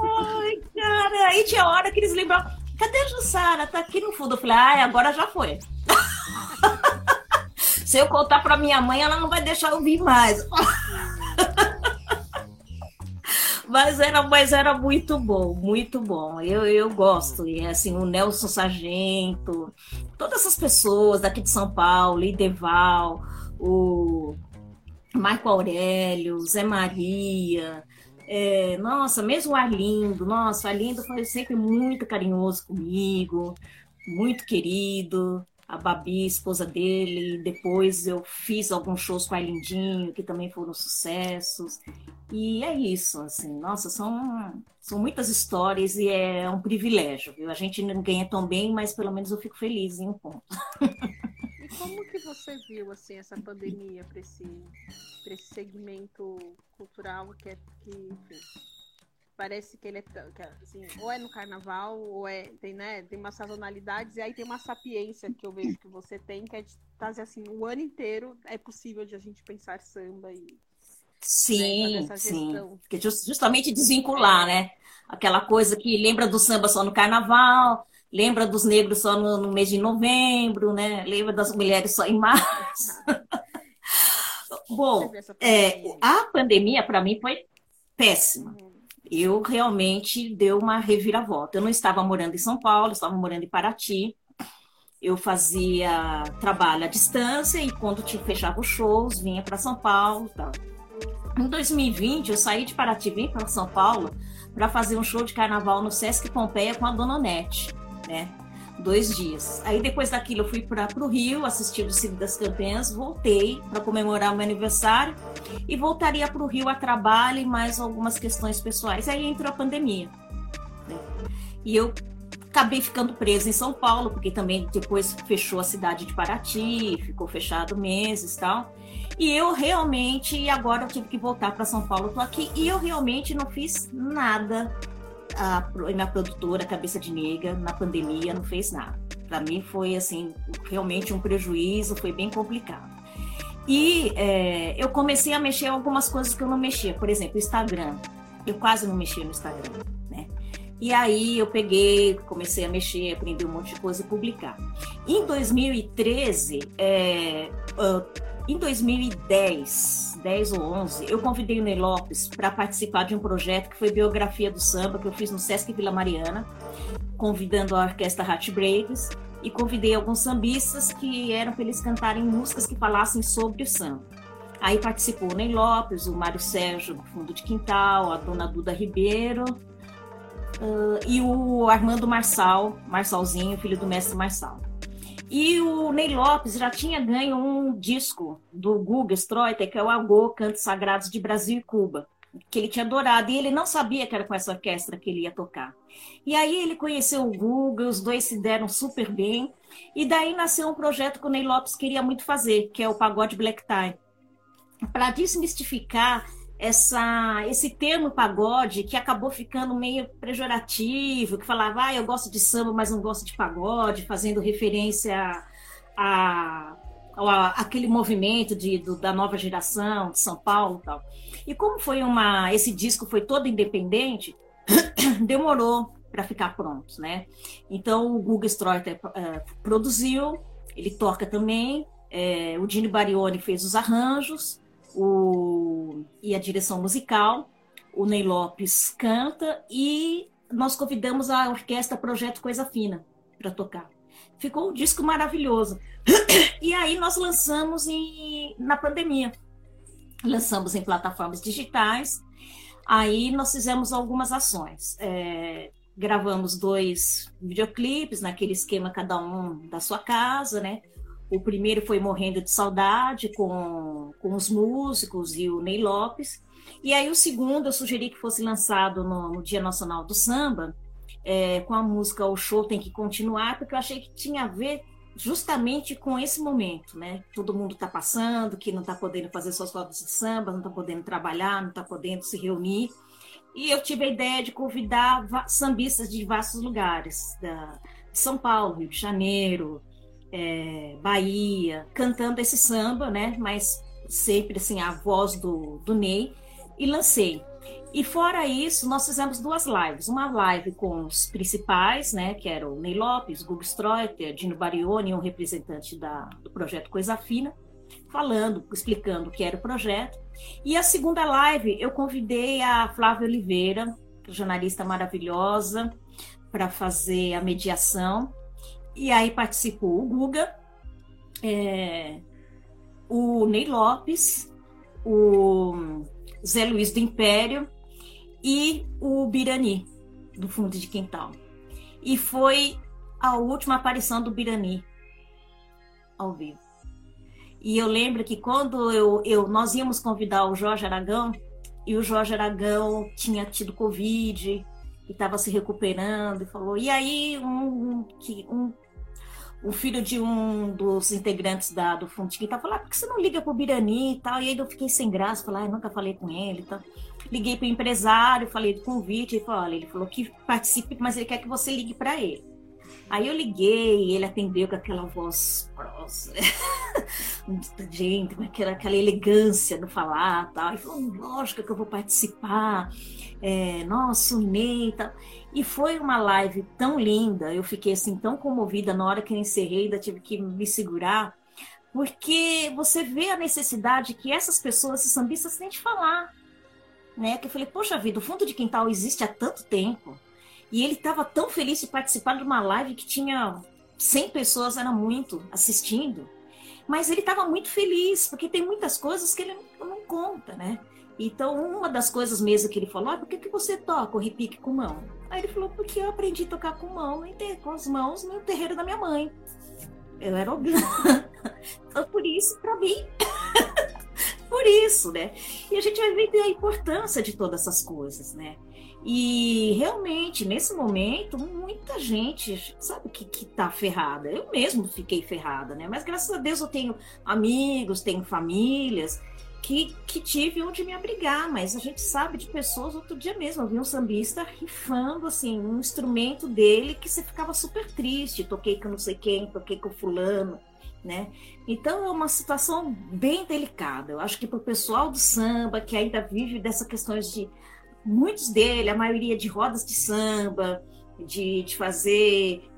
Speaker 3: Ai, cara, aí tinha hora que eles lembravam. Cadê a Jussara? Tá aqui no fundo. Eu falei, ai, agora já foi. Se eu contar para minha mãe, ela não vai deixar eu vir mais. Mas era, mas era muito bom, muito bom. Eu, eu gosto. E assim, o Nelson Sargento, todas essas pessoas daqui de São Paulo, Ideval, o Marco Aurélio, Zé Maria. É, nossa, mesmo o Arlindo, nossa, o Arlindo foi sempre muito carinhoso comigo, muito querido a Babi, esposa dele. Depois eu fiz alguns shows com a Lindinho, que também foram sucessos. E é isso, assim, nossa, são, são muitas histórias e é um privilégio, viu? A gente não ganha tão bem, mas pelo menos eu fico feliz em um ponto.
Speaker 2: E como que você viu, assim, essa pandemia para esse, esse segmento cultural que é, que, enfim, parece que ele é assim, ou é no carnaval, ou é, tem, né, tem umas sazonalidades, e aí tem uma sapiência que eu vejo que você tem, que é de fazer assim, o ano inteiro é possível de a gente pensar samba e.
Speaker 3: Sim, né, sim. Que justamente desvincular, né? Aquela coisa que lembra do samba só no carnaval, lembra dos negros só no, no mês de novembro, né? Lembra das mulheres só em março. Bom, é, a pandemia para mim foi péssima. Eu realmente deu uma reviravolta. Eu não estava morando em São Paulo, estava morando em Paraty. Eu fazia trabalho à distância e quando fechava os shows, vinha para São Paulo, tal. Em 2020, eu saí de Paraty, vim para São Paulo para fazer um show de carnaval no Sesc Pompeia com a Dona Onete, né? Dois dias. Aí depois daquilo eu fui para o Rio, assisti o Cine das Campanhas, voltei para comemorar o meu aniversário e voltaria para o Rio a trabalho e mais algumas questões pessoais. Aí entrou a pandemia. Né? E eu acabei ficando presa em São Paulo, porque também depois fechou a cidade de Paraty, ficou fechado meses e tal. E eu realmente, agora eu tive que voltar para São Paulo, estou aqui, e eu realmente não fiz nada a minha produtora Cabeça de Negra na pandemia não fez nada. Para mim foi assim realmente um prejuízo, foi bem complicado. E é, eu comecei a mexer algumas coisas que eu não mexia, por exemplo, Instagram. Eu quase não mexia no Instagram, né? E aí eu peguei, comecei a mexer, aprendi um monte de coisa e publicar. Em 2013, é, em 2010, 10 ou 11, eu convidei o Ney Lopes para participar de um projeto que foi Biografia do Samba, que eu fiz no Sesc Vila Mariana, convidando a orquestra Hat Braves e convidei alguns sambistas que eram para eles cantarem músicas que falassem sobre o samba. Aí participou o Ney Lopes, o Mário Sérgio do Fundo de Quintal, a dona Duda Ribeiro uh, e o Armando Marçal, Marçalzinho, filho do mestre Marçal. E o Ney Lopes já tinha ganho um disco do Guga Stroiter, que é o Agô, Cantos Sagrados de Brasil e Cuba, que ele tinha adorado. E ele não sabia que era com essa orquestra que ele ia tocar. E aí ele conheceu o Guga, os dois se deram super bem. E daí nasceu um projeto que o Ney Lopes queria muito fazer, que é o Pagode Black Tie. Para desmistificar essa, esse termo pagode que acabou ficando meio pejorativo, que falava, ah, eu gosto de samba, mas não gosto de pagode, fazendo referência a, a, aquele movimento de, do, da nova geração de São Paulo e tal. E como foi uma, esse disco foi todo independente, demorou para ficar pronto, né? Então o Google Stroiter uh, produziu, ele toca também, é, o Dini Barioni fez os arranjos, o, e a direção musical. O Ney Lopes canta e nós convidamos a orquestra Projeto Coisa Fina para tocar. Ficou um disco maravilhoso. E aí nós lançamos em, na pandemia. Lançamos em plataformas digitais. Aí nós fizemos algumas ações. É, gravamos dois videoclipes naquele esquema cada um da sua casa, né? O primeiro foi Morrendo de Saudade, com, com os músicos e o Ney Lopes. E aí o segundo eu sugeri que fosse lançado no, no Dia Nacional do Samba, é, com a música O Show Tem Que Continuar, porque eu achei que tinha a ver justamente com esse momento, né? Todo mundo está passando, que não está podendo fazer suas rodas de samba, não está podendo trabalhar, não está podendo se reunir. E eu tive a ideia de convidar sambistas de vastos lugares, da São Paulo, Rio de Janeiro, é, Bahia, cantando esse samba, né? Mas sempre assim a voz do, do Ney e lancei. E fora isso, nós fizemos duas lives. Uma live com os principais, né, que eram Ney Lopes, Gugu Streuter, Dino Barioni, um representante da, do projeto Coisa Fina, falando, explicando o que era o projeto. E a segunda live, eu convidei a Flávia Oliveira, jornalista maravilhosa, para fazer a mediação. E aí participou o Guga, é, o Ney Lopes, o Zé Luiz do Império e o Birani, do Fundo de Quintal. E foi a última aparição do Birani ao vivo. E eu lembro que quando eu, eu, nós íamos convidar o Jorge Aragão, e o Jorge Aragão tinha tido Covid e estava se recuperando, e falou, e aí um, um, um o filho de um dos integrantes da, do Fundo de Quintal falou: ah, por que você não liga pro Birani e tal? E aí eu fiquei sem graça, falei: ah, nunca falei com ele e tal. Liguei pro empresário, falei do convite, ele falou: olha, ele falou que participe, mas ele quer que você ligue para ele. Aí eu liguei, ele atendeu com aquela voz grossa? gente, aquela, aquela elegância no falar tal. Ele falou, lógico que eu vou participar, é, nossa, unei e tal. E foi uma live tão linda, eu fiquei assim tão comovida na hora que eu encerrei, ainda tive que me segurar, porque você vê a necessidade que essas pessoas, esses sambistas, têm de falar. Né? Que eu falei, poxa vida, o fundo de quintal existe há tanto tempo. E ele estava tão feliz de participar de uma live que tinha 100 pessoas, era muito, assistindo. Mas ele estava muito feliz, porque tem muitas coisas que ele não, conta, né? Então, uma das coisas mesmo que ele falou, ah, por que, que você toca o repique com mão? Aí ele falou, porque eu aprendi a tocar com mão, com as mãos no terreiro da minha mãe. Eu era Então, por isso, para mim, por isso, né? E a gente vai ver a importância de todas essas coisas, né? E realmente, nesse momento, muita gente, sabe, que, que tá ferrada. Eu mesmo fiquei ferrada, né? Mas graças a Deus eu tenho amigos, tenho famílias que, que tive onde me abrigar, mas a gente sabe de pessoas, outro dia mesmo, eu vi um sambista rifando, assim, um instrumento dele que você ficava super triste, toquei com não sei quem, toquei com fulano, né? Então é uma situação bem delicada. Eu acho que para o pessoal do samba, que ainda vive dessas questões de muitos dele, a maioria de rodas de samba, de, de fazer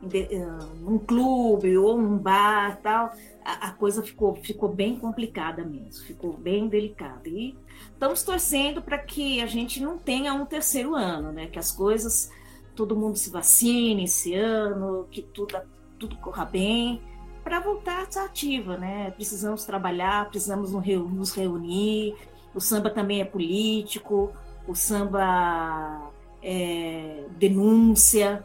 Speaker 3: um clube ou um bar tal, a, a, coisa ficou, ficou bem complicada mesmo, ficou bem delicada. E estamos torcendo para que a gente não tenha um terceiro ano, né? Que as coisas, todo mundo se vacine esse ano, que tudo, tudo corra bem, para voltar estar ativa, né? Precisamos trabalhar, precisamos nos reunir. O samba também é político, o samba é denúncia,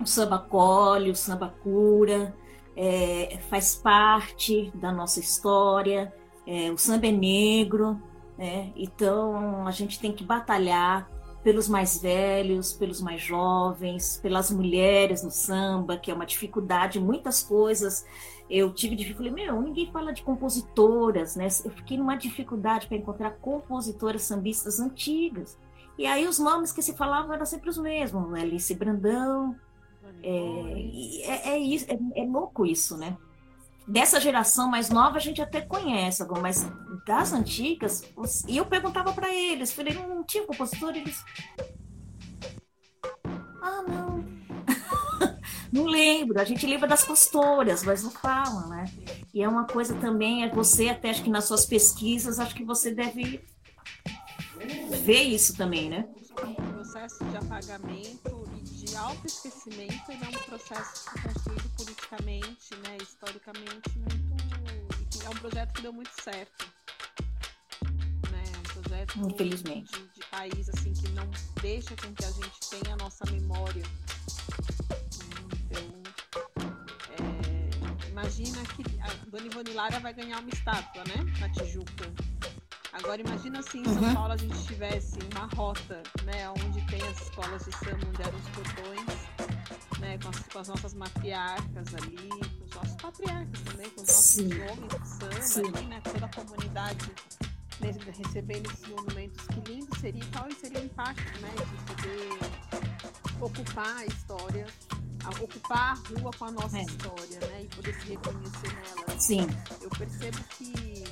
Speaker 3: o samba colhe, o samba cura é, faz parte da nossa história, é, o samba é negro, né? então a gente tem que batalhar pelos mais velhos, pelos mais jovens, pelas mulheres no samba, que é uma dificuldade, muitas coisas. Eu tive dificuldade, meu, ninguém fala de compositoras, né? Eu fiquei numa dificuldade para encontrar compositoras sambistas antigas. E aí os nomes que se falavam eram sempre os mesmos, Alice Brandão, é, é, é, isso, é, é louco isso, né? Dessa geração mais nova a gente até conhece, mas das antigas, e eu perguntava para eles, falei, não tinha compositor? Eles. Ah, não. Não lembro, a gente lembra das pastoras, mas não fala, né? E é uma coisa também, é você até acho que nas suas pesquisas, acho que você deve ver isso também, né?
Speaker 2: O processo de apagamento de autoesquecimento ele é um processo construído politicamente, né, historicamente muito é um projeto que deu muito certo, né, um projeto
Speaker 3: infelizmente
Speaker 2: de, de país assim que não deixa com que a gente tenha a nossa memória. Imagina que a Dona Ivone Lara vai ganhar uma estátua, né, na Tijuca. Agora imagina se em São uhum. Paulo a gente tivesse uma rota, né, onde tem as escolas de samba, onde eram os portões, né, com as, com as nossas matriarcas ali, com os nossos patriarcas também, com os nossos Sim. homens do samba, ali, né? Toda a comunidade recebendo esses monumentos, que lindo seria, qual seria o impacto, né? De poder ocupar a história, ocupar a rua com a nossa é. história, né? E poder se reconhecer nela.
Speaker 3: Sim.
Speaker 2: Eu percebo que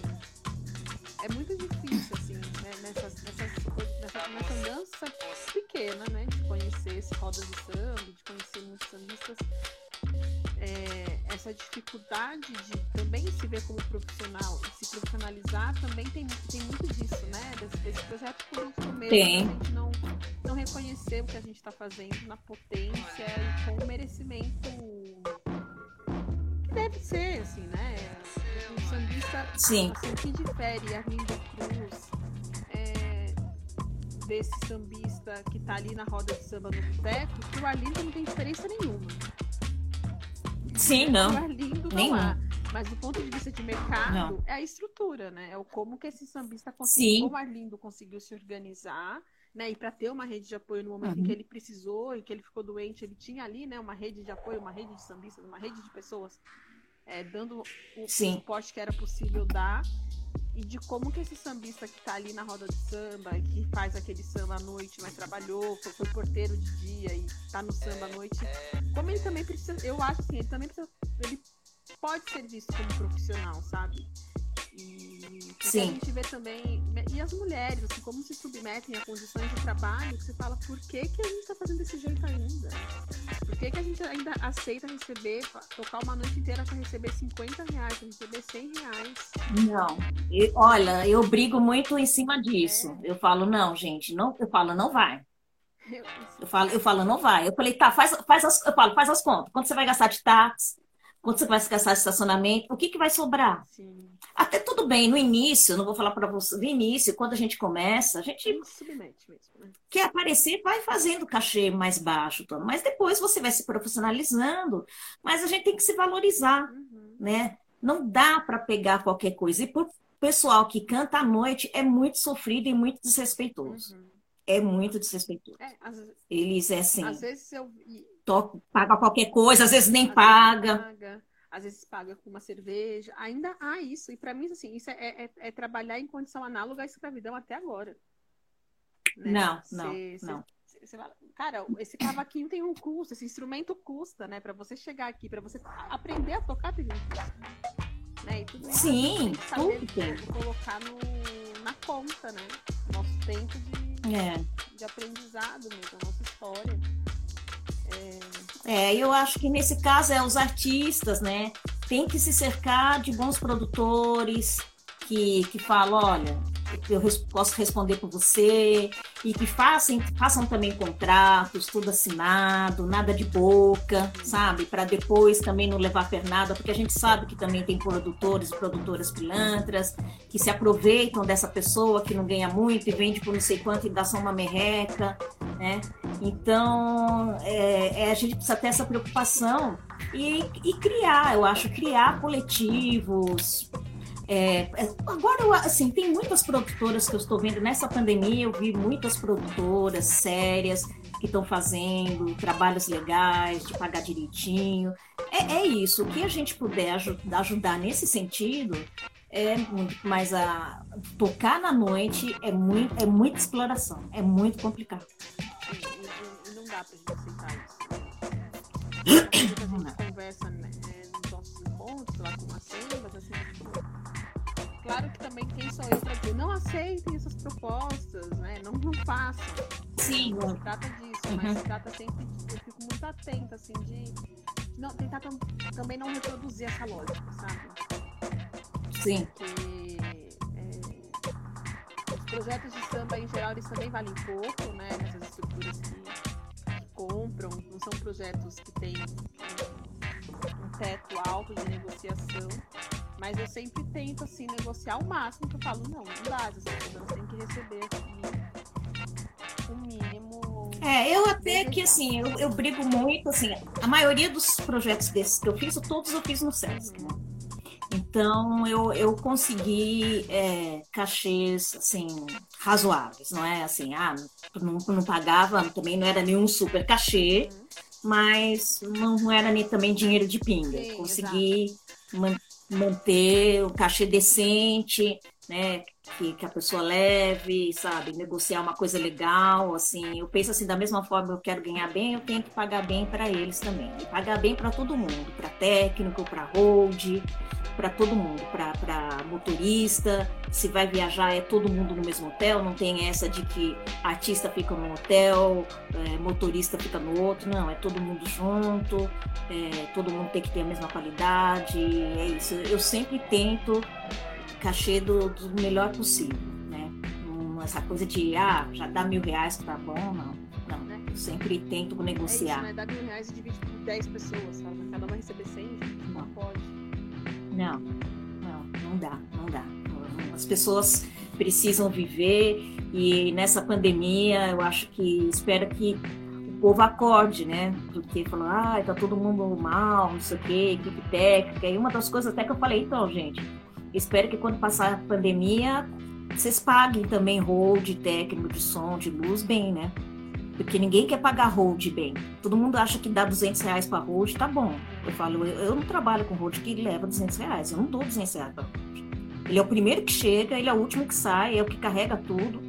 Speaker 2: é muito difícil, assim, né? Nessas, nessas, nessa, nessa dança pequena, né? De conhecer esse rodas de samba, de conhecer muitos sambistas é, essa dificuldade de também se ver como profissional e se profissionalizar também tem, tem muito disso, né? Desse, desse projeto político mesmo. Tem. A gente não, não reconhecer o que a gente está fazendo na potência e com o merecimento que deve ser, assim, né? O sambista
Speaker 3: Sim.
Speaker 2: Assim, que difere Arlindo Cruz é, desse sambista que está ali na roda de samba no boteco, que o Arlindo não tem diferença nenhuma.
Speaker 3: Sim, não.
Speaker 2: É lindo, não há. Mas do ponto de vista de mercado, não. é a estrutura, né? É o como que esse sambista conseguiu, Sim. como Arlindo conseguiu se organizar, né? E para ter uma rede de apoio no momento uhum. em que ele precisou e que ele ficou doente, ele tinha ali, né? Uma rede de apoio, uma rede de sambistas, uma rede de pessoas é, dando o suporte que era possível dar e de como que esse sambista que está ali na roda de samba, que faz aquele samba à noite, mas trabalhou, foi, foi porteiro de dia e está no samba à noite, como ele também precisa, eu acho assim, ele também precisa, ele pode ser visto como profissional, sabe? E Sim. a gente vê também, e as mulheres, assim, como se submetem a condições de trabalho, que você fala, por que, que a gente está fazendo desse jeito ainda? Por que, que a gente ainda aceita receber, tocar uma noite inteira para receber 50 reais, para receber 100 reais?
Speaker 3: Não, eu, olha, eu brigo muito em cima disso. É. Eu falo, não, gente, não, eu falo, não vai. Eu, eu, falo, eu falo, não vai. Eu falei, tá, faz, faz as, eu falo, faz as contas. Quanto você vai gastar de táxi? Quanto você vai gastar de estacionamento? O que, que vai sobrar? Sim. Até tudo bem, no início, não vou falar para você, no início, quando a gente começa, a gente submete mesmo, né? quer aparecer, vai fazendo cachê mais baixo, mas depois você vai se profissionalizando, mas a gente tem que se valorizar, uhum. né? Não dá para pegar qualquer coisa. E por pessoal que canta à noite é muito sofrido e muito desrespeitoso. Uhum. É muito desrespeitoso. É, às, Eles é assim.
Speaker 2: Às vezes eu
Speaker 3: toca, paga qualquer coisa, às vezes nem às paga. Vezes paga.
Speaker 2: Às vezes paga com uma cerveja. Ainda há isso. E para mim, assim, isso é, é, é, trabalhar em condição análoga à escravidão até agora.
Speaker 3: Né? Não, não, cê, não.
Speaker 2: Cê, fala, cara, esse cavaquinho tem um custo, esse instrumento custa, né? Para você chegar aqui, para você aprender a tocar, tem. Né? E tudo
Speaker 3: Sim,
Speaker 2: tudo tem. colocar no, na conta, né? Nosso tempo de, é. de aprendizado mesmo, a nossa história.
Speaker 3: É, eu acho que nesse caso é os artistas, né? Tem que se cercar de bons produtores que, que falam, olha, eu posso responder por você, e que façam, façam também contratos, tudo assinado, nada de boca, sabe? Para depois também não levar pernada, porque a gente sabe que também tem produtores e produtoras pilantras que se aproveitam dessa pessoa que não ganha muito e vende por não sei quanto e dá só uma merreca, né? Então, é, é, a gente precisa ter essa preocupação e, e criar, eu acho, criar coletivos, é, é, agora, assim, tem muitas produtoras que eu estou vendo nessa pandemia, eu vi muitas produtoras sérias que estão fazendo trabalhos legais, de pagar direitinho. É, é isso, o que a gente puder ajudar, nesse sentido é mas a tocar na noite é muito, é muita exploração, é muito complicado.
Speaker 2: E, e não dá pra gente aceitar isso. a gente conversa né, nos nossos encontros lá com a Sembas, assim, Claro que também quem sou eu para dizer, não aceitem essas propostas, né? Não, não façam.
Speaker 3: Sim.
Speaker 2: Não se trata disso, uhum. mas se trata sempre de, eu fico muito atenta, assim, de não, tentar tam, também não reproduzir essa lógica, sabe?
Speaker 3: Sim.
Speaker 2: Porque projetos de samba em geral eles também valem pouco, né? Nessas estruturas que, que compram, não são projetos que têm um, um teto alto de negociação. Mas eu sempre tento, assim, negociar o máximo que eu falo, não, não dá, essas pessoas têm que receber aqui o mínimo.
Speaker 3: É, eu até que, assim, eu, eu brigo muito, assim, a maioria dos projetos desses que eu fiz, todos eu fiz no SESC, né? Então, eu, eu consegui é, cachês, assim, razoáveis, não é assim, ah, não, não pagava, também não era nenhum super cachê, uhum mas não era nem também dinheiro de pinga. Sim, Consegui man manter o cachê decente, né? Que, que a pessoa leve, sabe? Negociar uma coisa legal, assim. Eu penso assim, da mesma forma eu quero ganhar bem, eu tenho que pagar bem para eles também. E pagar bem para todo mundo, para técnico, para hold, para todo mundo, para motorista. Se vai viajar, é todo mundo no mesmo hotel, não tem essa de que artista fica num hotel, é, motorista fica no outro, não, é todo mundo junto, é, todo mundo tem que ter a mesma qualidade, é isso. Eu sempre tento cachê do, do melhor possível, né? essa coisa de, ah, já dá mil reais, tá bom, não. Não, né? Eu sempre tento negociar. É
Speaker 2: isso, né? Dá mil reais e divide por 10 pessoas, sabe? Cada uma receber 100, gente, não pode.
Speaker 3: Não, não, não dá, não dá. As pessoas precisam viver e nessa pandemia eu acho que espero que o povo acorde, né? Porque falou, ah, tá todo mundo mal, não sei o quê, equipe técnica. E uma das coisas até que eu falei, então, gente, espero que quando passar a pandemia, vocês paguem também hold técnico de som, de luz bem, né? Porque ninguém quer pagar hold bem. Todo mundo acha que dá 200 reais para hold, tá bom. Eu falo, eu, eu não trabalho com hold que leva 200 reais. Eu não dou 200 reais para hold. Ele é o primeiro que chega, ele é o último que sai, é o que carrega tudo.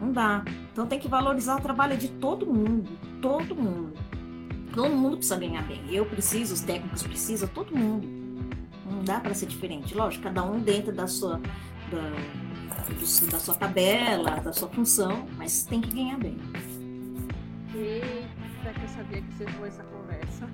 Speaker 3: Não dá. Então tem que valorizar o trabalho de todo mundo. Todo mundo. Todo mundo precisa ganhar bem. Eu preciso, os técnicos precisam, todo mundo. Dá para ser diferente. Lógico, cada um dentro da sua, da, do, da sua tabela, da sua função, mas tem que ganhar bem.
Speaker 2: Eita, que eu sabia que você foi essa conversa.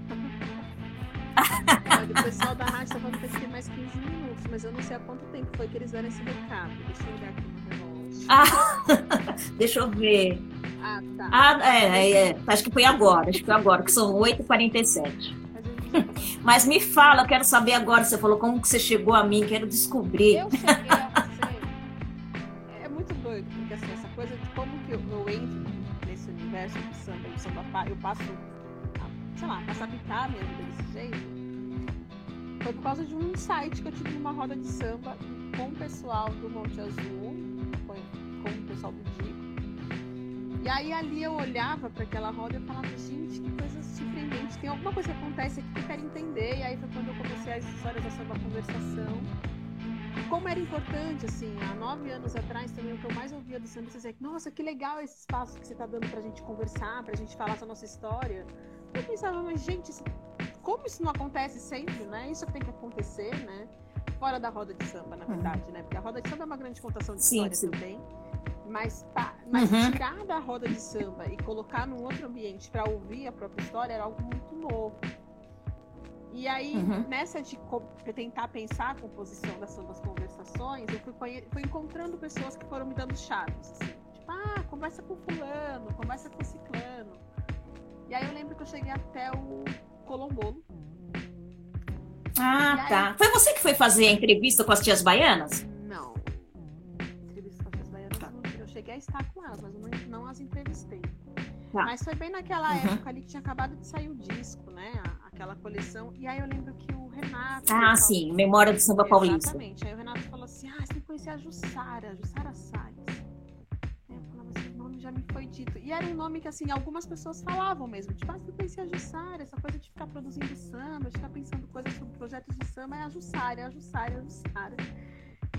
Speaker 2: Olha, o pessoal da rádio está falando que tem mais 15 minutos, mas eu não sei há quanto tempo foi que eles deram esse recado. Deixa eu olhar aqui no relógio.
Speaker 3: Ah, deixa eu ver. Ah, tá. Ah, é, é, é, acho que foi agora, acho que foi agora, que são 8h47. Mas me fala, eu quero saber agora, você falou como que você chegou a mim, quero descobrir.
Speaker 2: Eu cheguei. É muito doido, porque assim, essa coisa de como que eu, eu entro nesse universo de samba e samba, eu passo, sei lá, passo a habitar vida desse jeito. Foi por causa de um insight que eu tive numa roda de samba com o pessoal do Monte Azul, com, com o pessoal do Dico. E aí ali eu olhava para aquela roda e falava, gente, que coisa surpreendente. Tem alguma coisa que acontece aqui que eu quero entender. E aí foi quando eu comecei as histórias da samba conversação. E como era importante, assim, há nove anos atrás também, o que eu mais ouvia do samba é que, nossa, que legal esse espaço que você está dando pra gente conversar, pra gente falar a nossa história. Eu pensava, mas gente, como isso não acontece sempre, né? Isso tem que acontecer, né? Fora da roda de samba, na uhum. verdade, né? Porque a roda de samba é uma grande contação de sim, história sim. também. Mas, tá, mas uhum. tirar da roda de samba e colocar num outro ambiente para ouvir a própria história era algo muito novo. E aí, uhum. nessa de tentar pensar a composição das suas conversações, eu fui, fui encontrando pessoas que foram me dando chaves. Assim, tipo, ah, conversa com fulano, conversa com ciclano. E aí eu lembro que eu cheguei até o Colombolo.
Speaker 3: Ah, aí... tá. Foi você que foi fazer a entrevista com as tias baianas?
Speaker 2: Cheguei a estar com elas, mas não, não as entrevistei. Tá. Mas foi bem naquela uhum. época ali que tinha acabado de sair o disco, né? Aquela coleção. E aí eu lembro que o Renato.
Speaker 3: Ah, sim, Memória do Samba Paulista.
Speaker 2: Exatamente. Aí o Renato falou assim: ah, você conhecer a Jussara, a Jussara Salles. Eu falava assim, o nome já me foi dito. E era um nome que, assim, algumas pessoas falavam mesmo. Tipo, ah, você conhecia a Jussara, essa coisa de ficar produzindo samba, de ficar pensando coisas sobre projetos de samba, é a Jussara, é a Jussara, é a Jussara.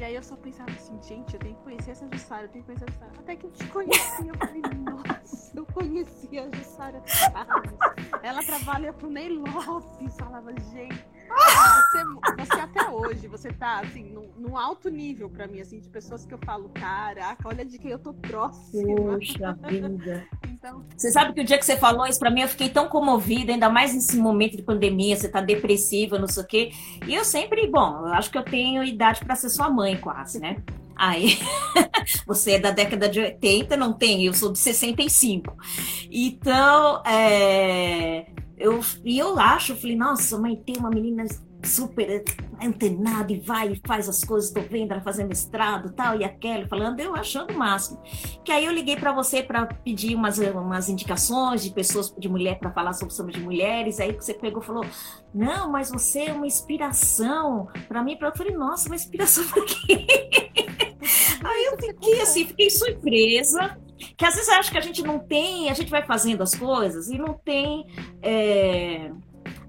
Speaker 2: E aí eu só pensava assim, gente, eu tenho que conhecer essa Jussara, eu tenho que conhecer a Jussara. Até que eu te conheci, eu falei, nossa, eu conheci a Jussara. Ela trabalha pro Ney Lopes, falava, gente. Você, você até hoje, você tá assim, num, num alto nível para mim, assim, de pessoas que eu falo, caraca, olha de quem eu tô próxima.
Speaker 3: Poxa vida. então... Você sabe que o dia que você falou isso para mim, eu fiquei tão comovida, ainda mais nesse momento de pandemia, você tá depressiva, não sei o quê. E eu sempre, bom, eu acho que eu tenho idade para ser sua mãe, quase, né? Aí, você é da década de 80, não tem, eu sou de 65. Então, é, eu, e eu acho, eu falei, nossa, mãe, tem uma menina super antenada e vai e faz as coisas, tô vendo ela fazendo mestrado tal, e a Kelly falando, eu achando o máximo. Que aí eu liguei para você para pedir umas, umas indicações de pessoas, de mulher, para falar sobre samba de mulheres, aí que você pegou e falou, não, mas você é uma inspiração para mim, eu falei, nossa, uma inspiração para quê? aí eu fiquei assim, fiquei surpresa, que às vezes eu acho que a gente não tem, a gente vai fazendo as coisas e não tem. É,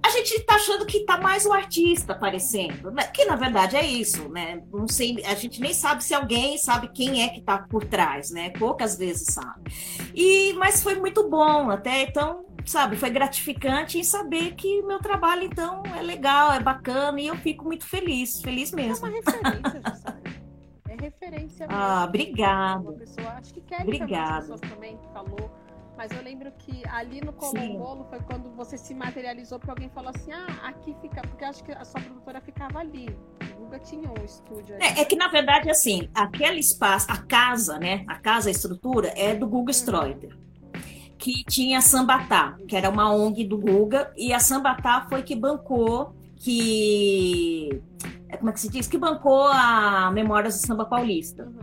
Speaker 3: a gente está achando que está mais o artista aparecendo, né? que na verdade é isso, né? Não sei, a gente nem sabe se alguém sabe quem é que está por trás, né? Poucas vezes sabe. E mas foi muito bom até, então, sabe, foi gratificante em saber que meu trabalho então é legal, é bacana e eu fico muito feliz, feliz mesmo.
Speaker 2: É uma referência, É referência mesmo.
Speaker 3: Ah, obrigada.
Speaker 2: Uma pessoa, acho que Kelly
Speaker 3: obrigada.
Speaker 2: também, também falou mas eu lembro que ali no Colombolo foi quando você se materializou, porque alguém falou assim: ah, aqui fica. Porque acho que a sua produtora ficava ali. O Guga tinha um estúdio ali.
Speaker 3: É, é, que, na verdade, assim, aquele espaço, a casa, né? A casa, a estrutura, é do Guga Stroiter. Que tinha a Sambatá, que era uma ONG do Guga, e a Sambatá foi que bancou, que. É, como é que se diz? Que bancou a Memórias do Samba Paulista. Uhum.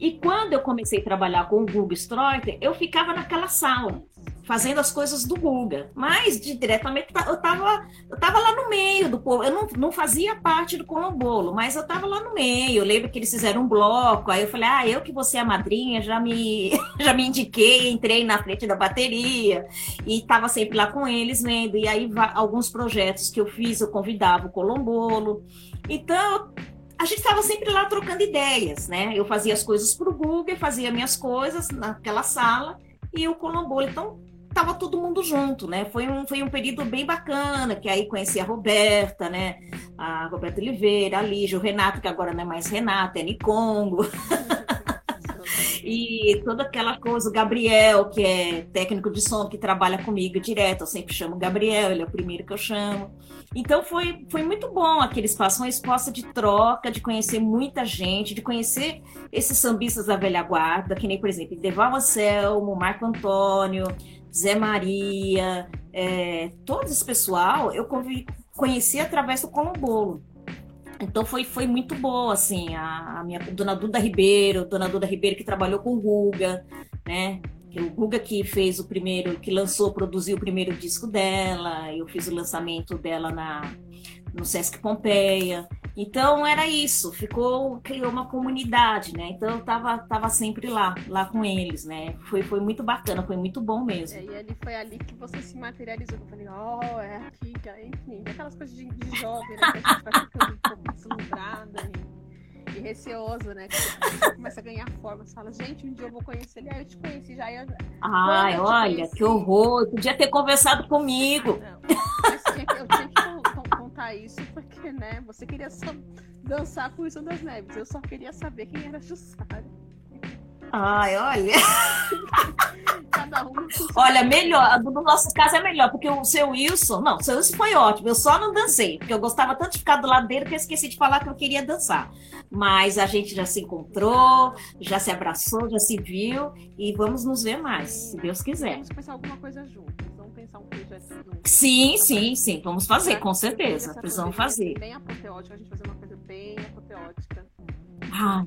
Speaker 3: E quando eu comecei a trabalhar com o Guga Stroiter, eu ficava naquela sala, fazendo as coisas do Guga. Mas, de, diretamente, eu estava eu tava lá no meio do povo. Eu não, não fazia parte do Colombolo, mas eu estava lá no meio. Eu lembro que eles fizeram um bloco, aí eu falei, ah, eu que vou ser a madrinha, já me, já me indiquei, entrei na frente da bateria e estava sempre lá com eles vendo. E aí, alguns projetos que eu fiz, eu convidava o Colombolo. Então, a gente estava sempre lá trocando ideias, né? Eu fazia as coisas para o Google, fazia minhas coisas naquela sala e o Colombo. Então, tava todo mundo junto, né? Foi um, foi um período bem bacana, que aí conheci a Roberta, né? A Roberta Oliveira, a Lígia, o Renato, que agora não é mais Renato, é Nicongo. e toda aquela coisa, o Gabriel, que é técnico de som, que trabalha comigo direto, eu sempre chamo Gabriel, ele é o primeiro que eu chamo. Então foi, foi muito bom aquele espaço, uma espaço de troca, de conhecer muita gente, de conhecer esses sambistas da velha guarda, que nem, por exemplo, Deval Anselmo, Marco Antônio, Zé Maria, é, todo esse pessoal eu conheci através do Colombolo. Então foi, foi muito boa, assim, a, a minha dona Duda Ribeiro, dona Duda Ribeiro que trabalhou com o Guga, né? o Guga que fez o primeiro, que lançou, produziu o primeiro disco dela, eu fiz o lançamento dela na, no Sesc Pompeia. Então era isso, ficou, criou uma comunidade, né? Então eu tava, tava sempre lá, lá com eles, né? Foi, foi muito bacana, foi muito bom mesmo.
Speaker 2: É, e ali foi ali que você se materializou. Eu falei, oh, é aqui, enfim, aquelas coisas de, de jovem, né? Que a gente vai ficando um pouco deslumbrada. E e receoso, né? Que começa a ganhar forma. Você fala, gente, um dia eu vou conhecer ele. Aí eu te conheci já. Eu...
Speaker 3: Ai, olha, conheci... que horror. Podia ter conversado comigo.
Speaker 2: Não, mas tinha que, eu tinha que contar isso porque, né? Você queria só dançar com isso das Neves. Eu só queria saber quem era Jussara.
Speaker 3: Ai, olha. olha, melhor. No nosso caso é melhor, porque o seu Wilson. Não, o seu Wilson foi ótimo. Eu só não dancei, porque eu gostava tanto de ficar do lado dele que eu esqueci de falar que eu queria dançar. Mas a gente já se encontrou, já se abraçou, já se viu e vamos nos ver mais, se Deus quiser.
Speaker 2: Vamos pensar alguma coisa juntos. Pensar um projeto juntos.
Speaker 3: Sim, sim, sim. Vamos fazer, com certeza. Precisamos fazer.
Speaker 2: Bem apoteótica, a gente fazer uma coisa bem apoteótica.
Speaker 3: Ah,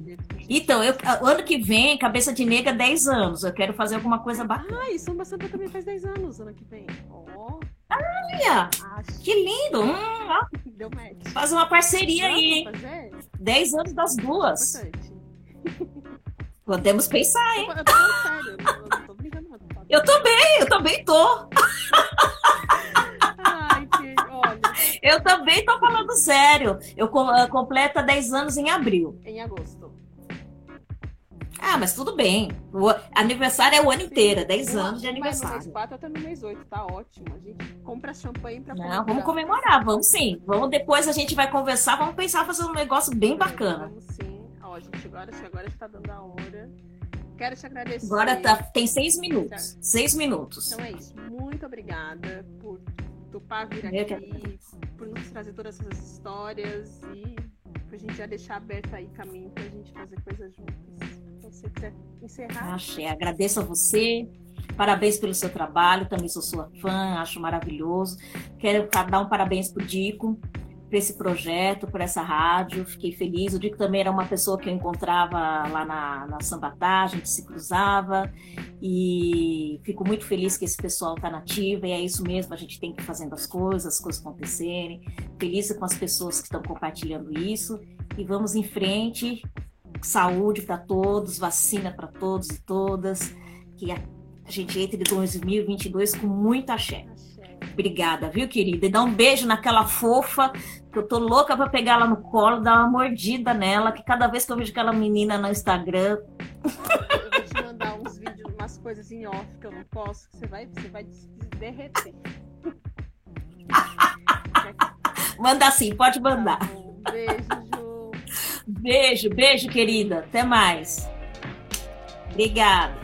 Speaker 3: então, eu, ano que vem, Cabeça de Negra, 10 anos. Eu quero fazer alguma coisa bacana.
Speaker 2: Ah, e Samba Santa também faz 10 anos ano que vem. Oh.
Speaker 3: Olha! Acho. Que lindo! Hum, ó. Deu match. Faz uma parceria aí. Fazer? 10 anos das duas. Importante. Podemos pensar, hein?
Speaker 2: Eu tô falando sério, eu eu
Speaker 3: Eu também, eu também tô. Eu também estou falando sério. Eu completa 10 anos em abril.
Speaker 2: Em agosto.
Speaker 3: Ah, mas tudo bem. O aniversário é o ano inteiro, 10 anos de aniversário.
Speaker 2: Mas no mês 4 até no mês 8, tá ótimo. A gente compra champanhe pra
Speaker 3: comemorar. Não, vamos comemorar, vamos sim. Vamos depois a gente vai conversar, vamos pensar fazer um negócio bem bacana.
Speaker 2: Vamos sim. Ó, gente, agora, agora já tá dando a hora. Quero te agradecer.
Speaker 3: Agora tá, tem seis minutos. Seis minutos.
Speaker 2: Então é isso. Muito obrigada por topar vir aqui, por nos trazer todas essas histórias e pra gente já deixar aberto aí caminho pra gente fazer coisas juntas. Então, se você quiser encerrar.
Speaker 3: Achei, agradeço a você. Parabéns pelo seu trabalho, também sou sua fã, acho maravilhoso. Quero dar um parabéns pro Dico, por esse projeto, por essa rádio. Fiquei feliz. O Dico também era uma pessoa que eu encontrava lá na, na Sambatá, a gente se cruzava. E fico muito feliz que esse pessoal está nativa, e é isso mesmo, a gente tem que ir fazendo as coisas, as coisas acontecerem. Feliz com as pessoas que estão compartilhando isso. E vamos em frente, saúde para todos, vacina para todos e todas, que a gente entre em 2022 com muita axé. Obrigada, viu, querida? E dá um beijo naquela fofa, que eu tô louca para pegar ela no colo, dar uma mordida nela, que cada vez que eu vejo aquela menina no Instagram.
Speaker 2: Eu vou te mandar uns vídeos, umas coisas em off que eu não posso, que você vai, você vai derreter.
Speaker 3: Manda sim, pode mandar.
Speaker 2: Tá beijo, Ju.
Speaker 3: Beijo, beijo, querida. Até mais. Obrigada.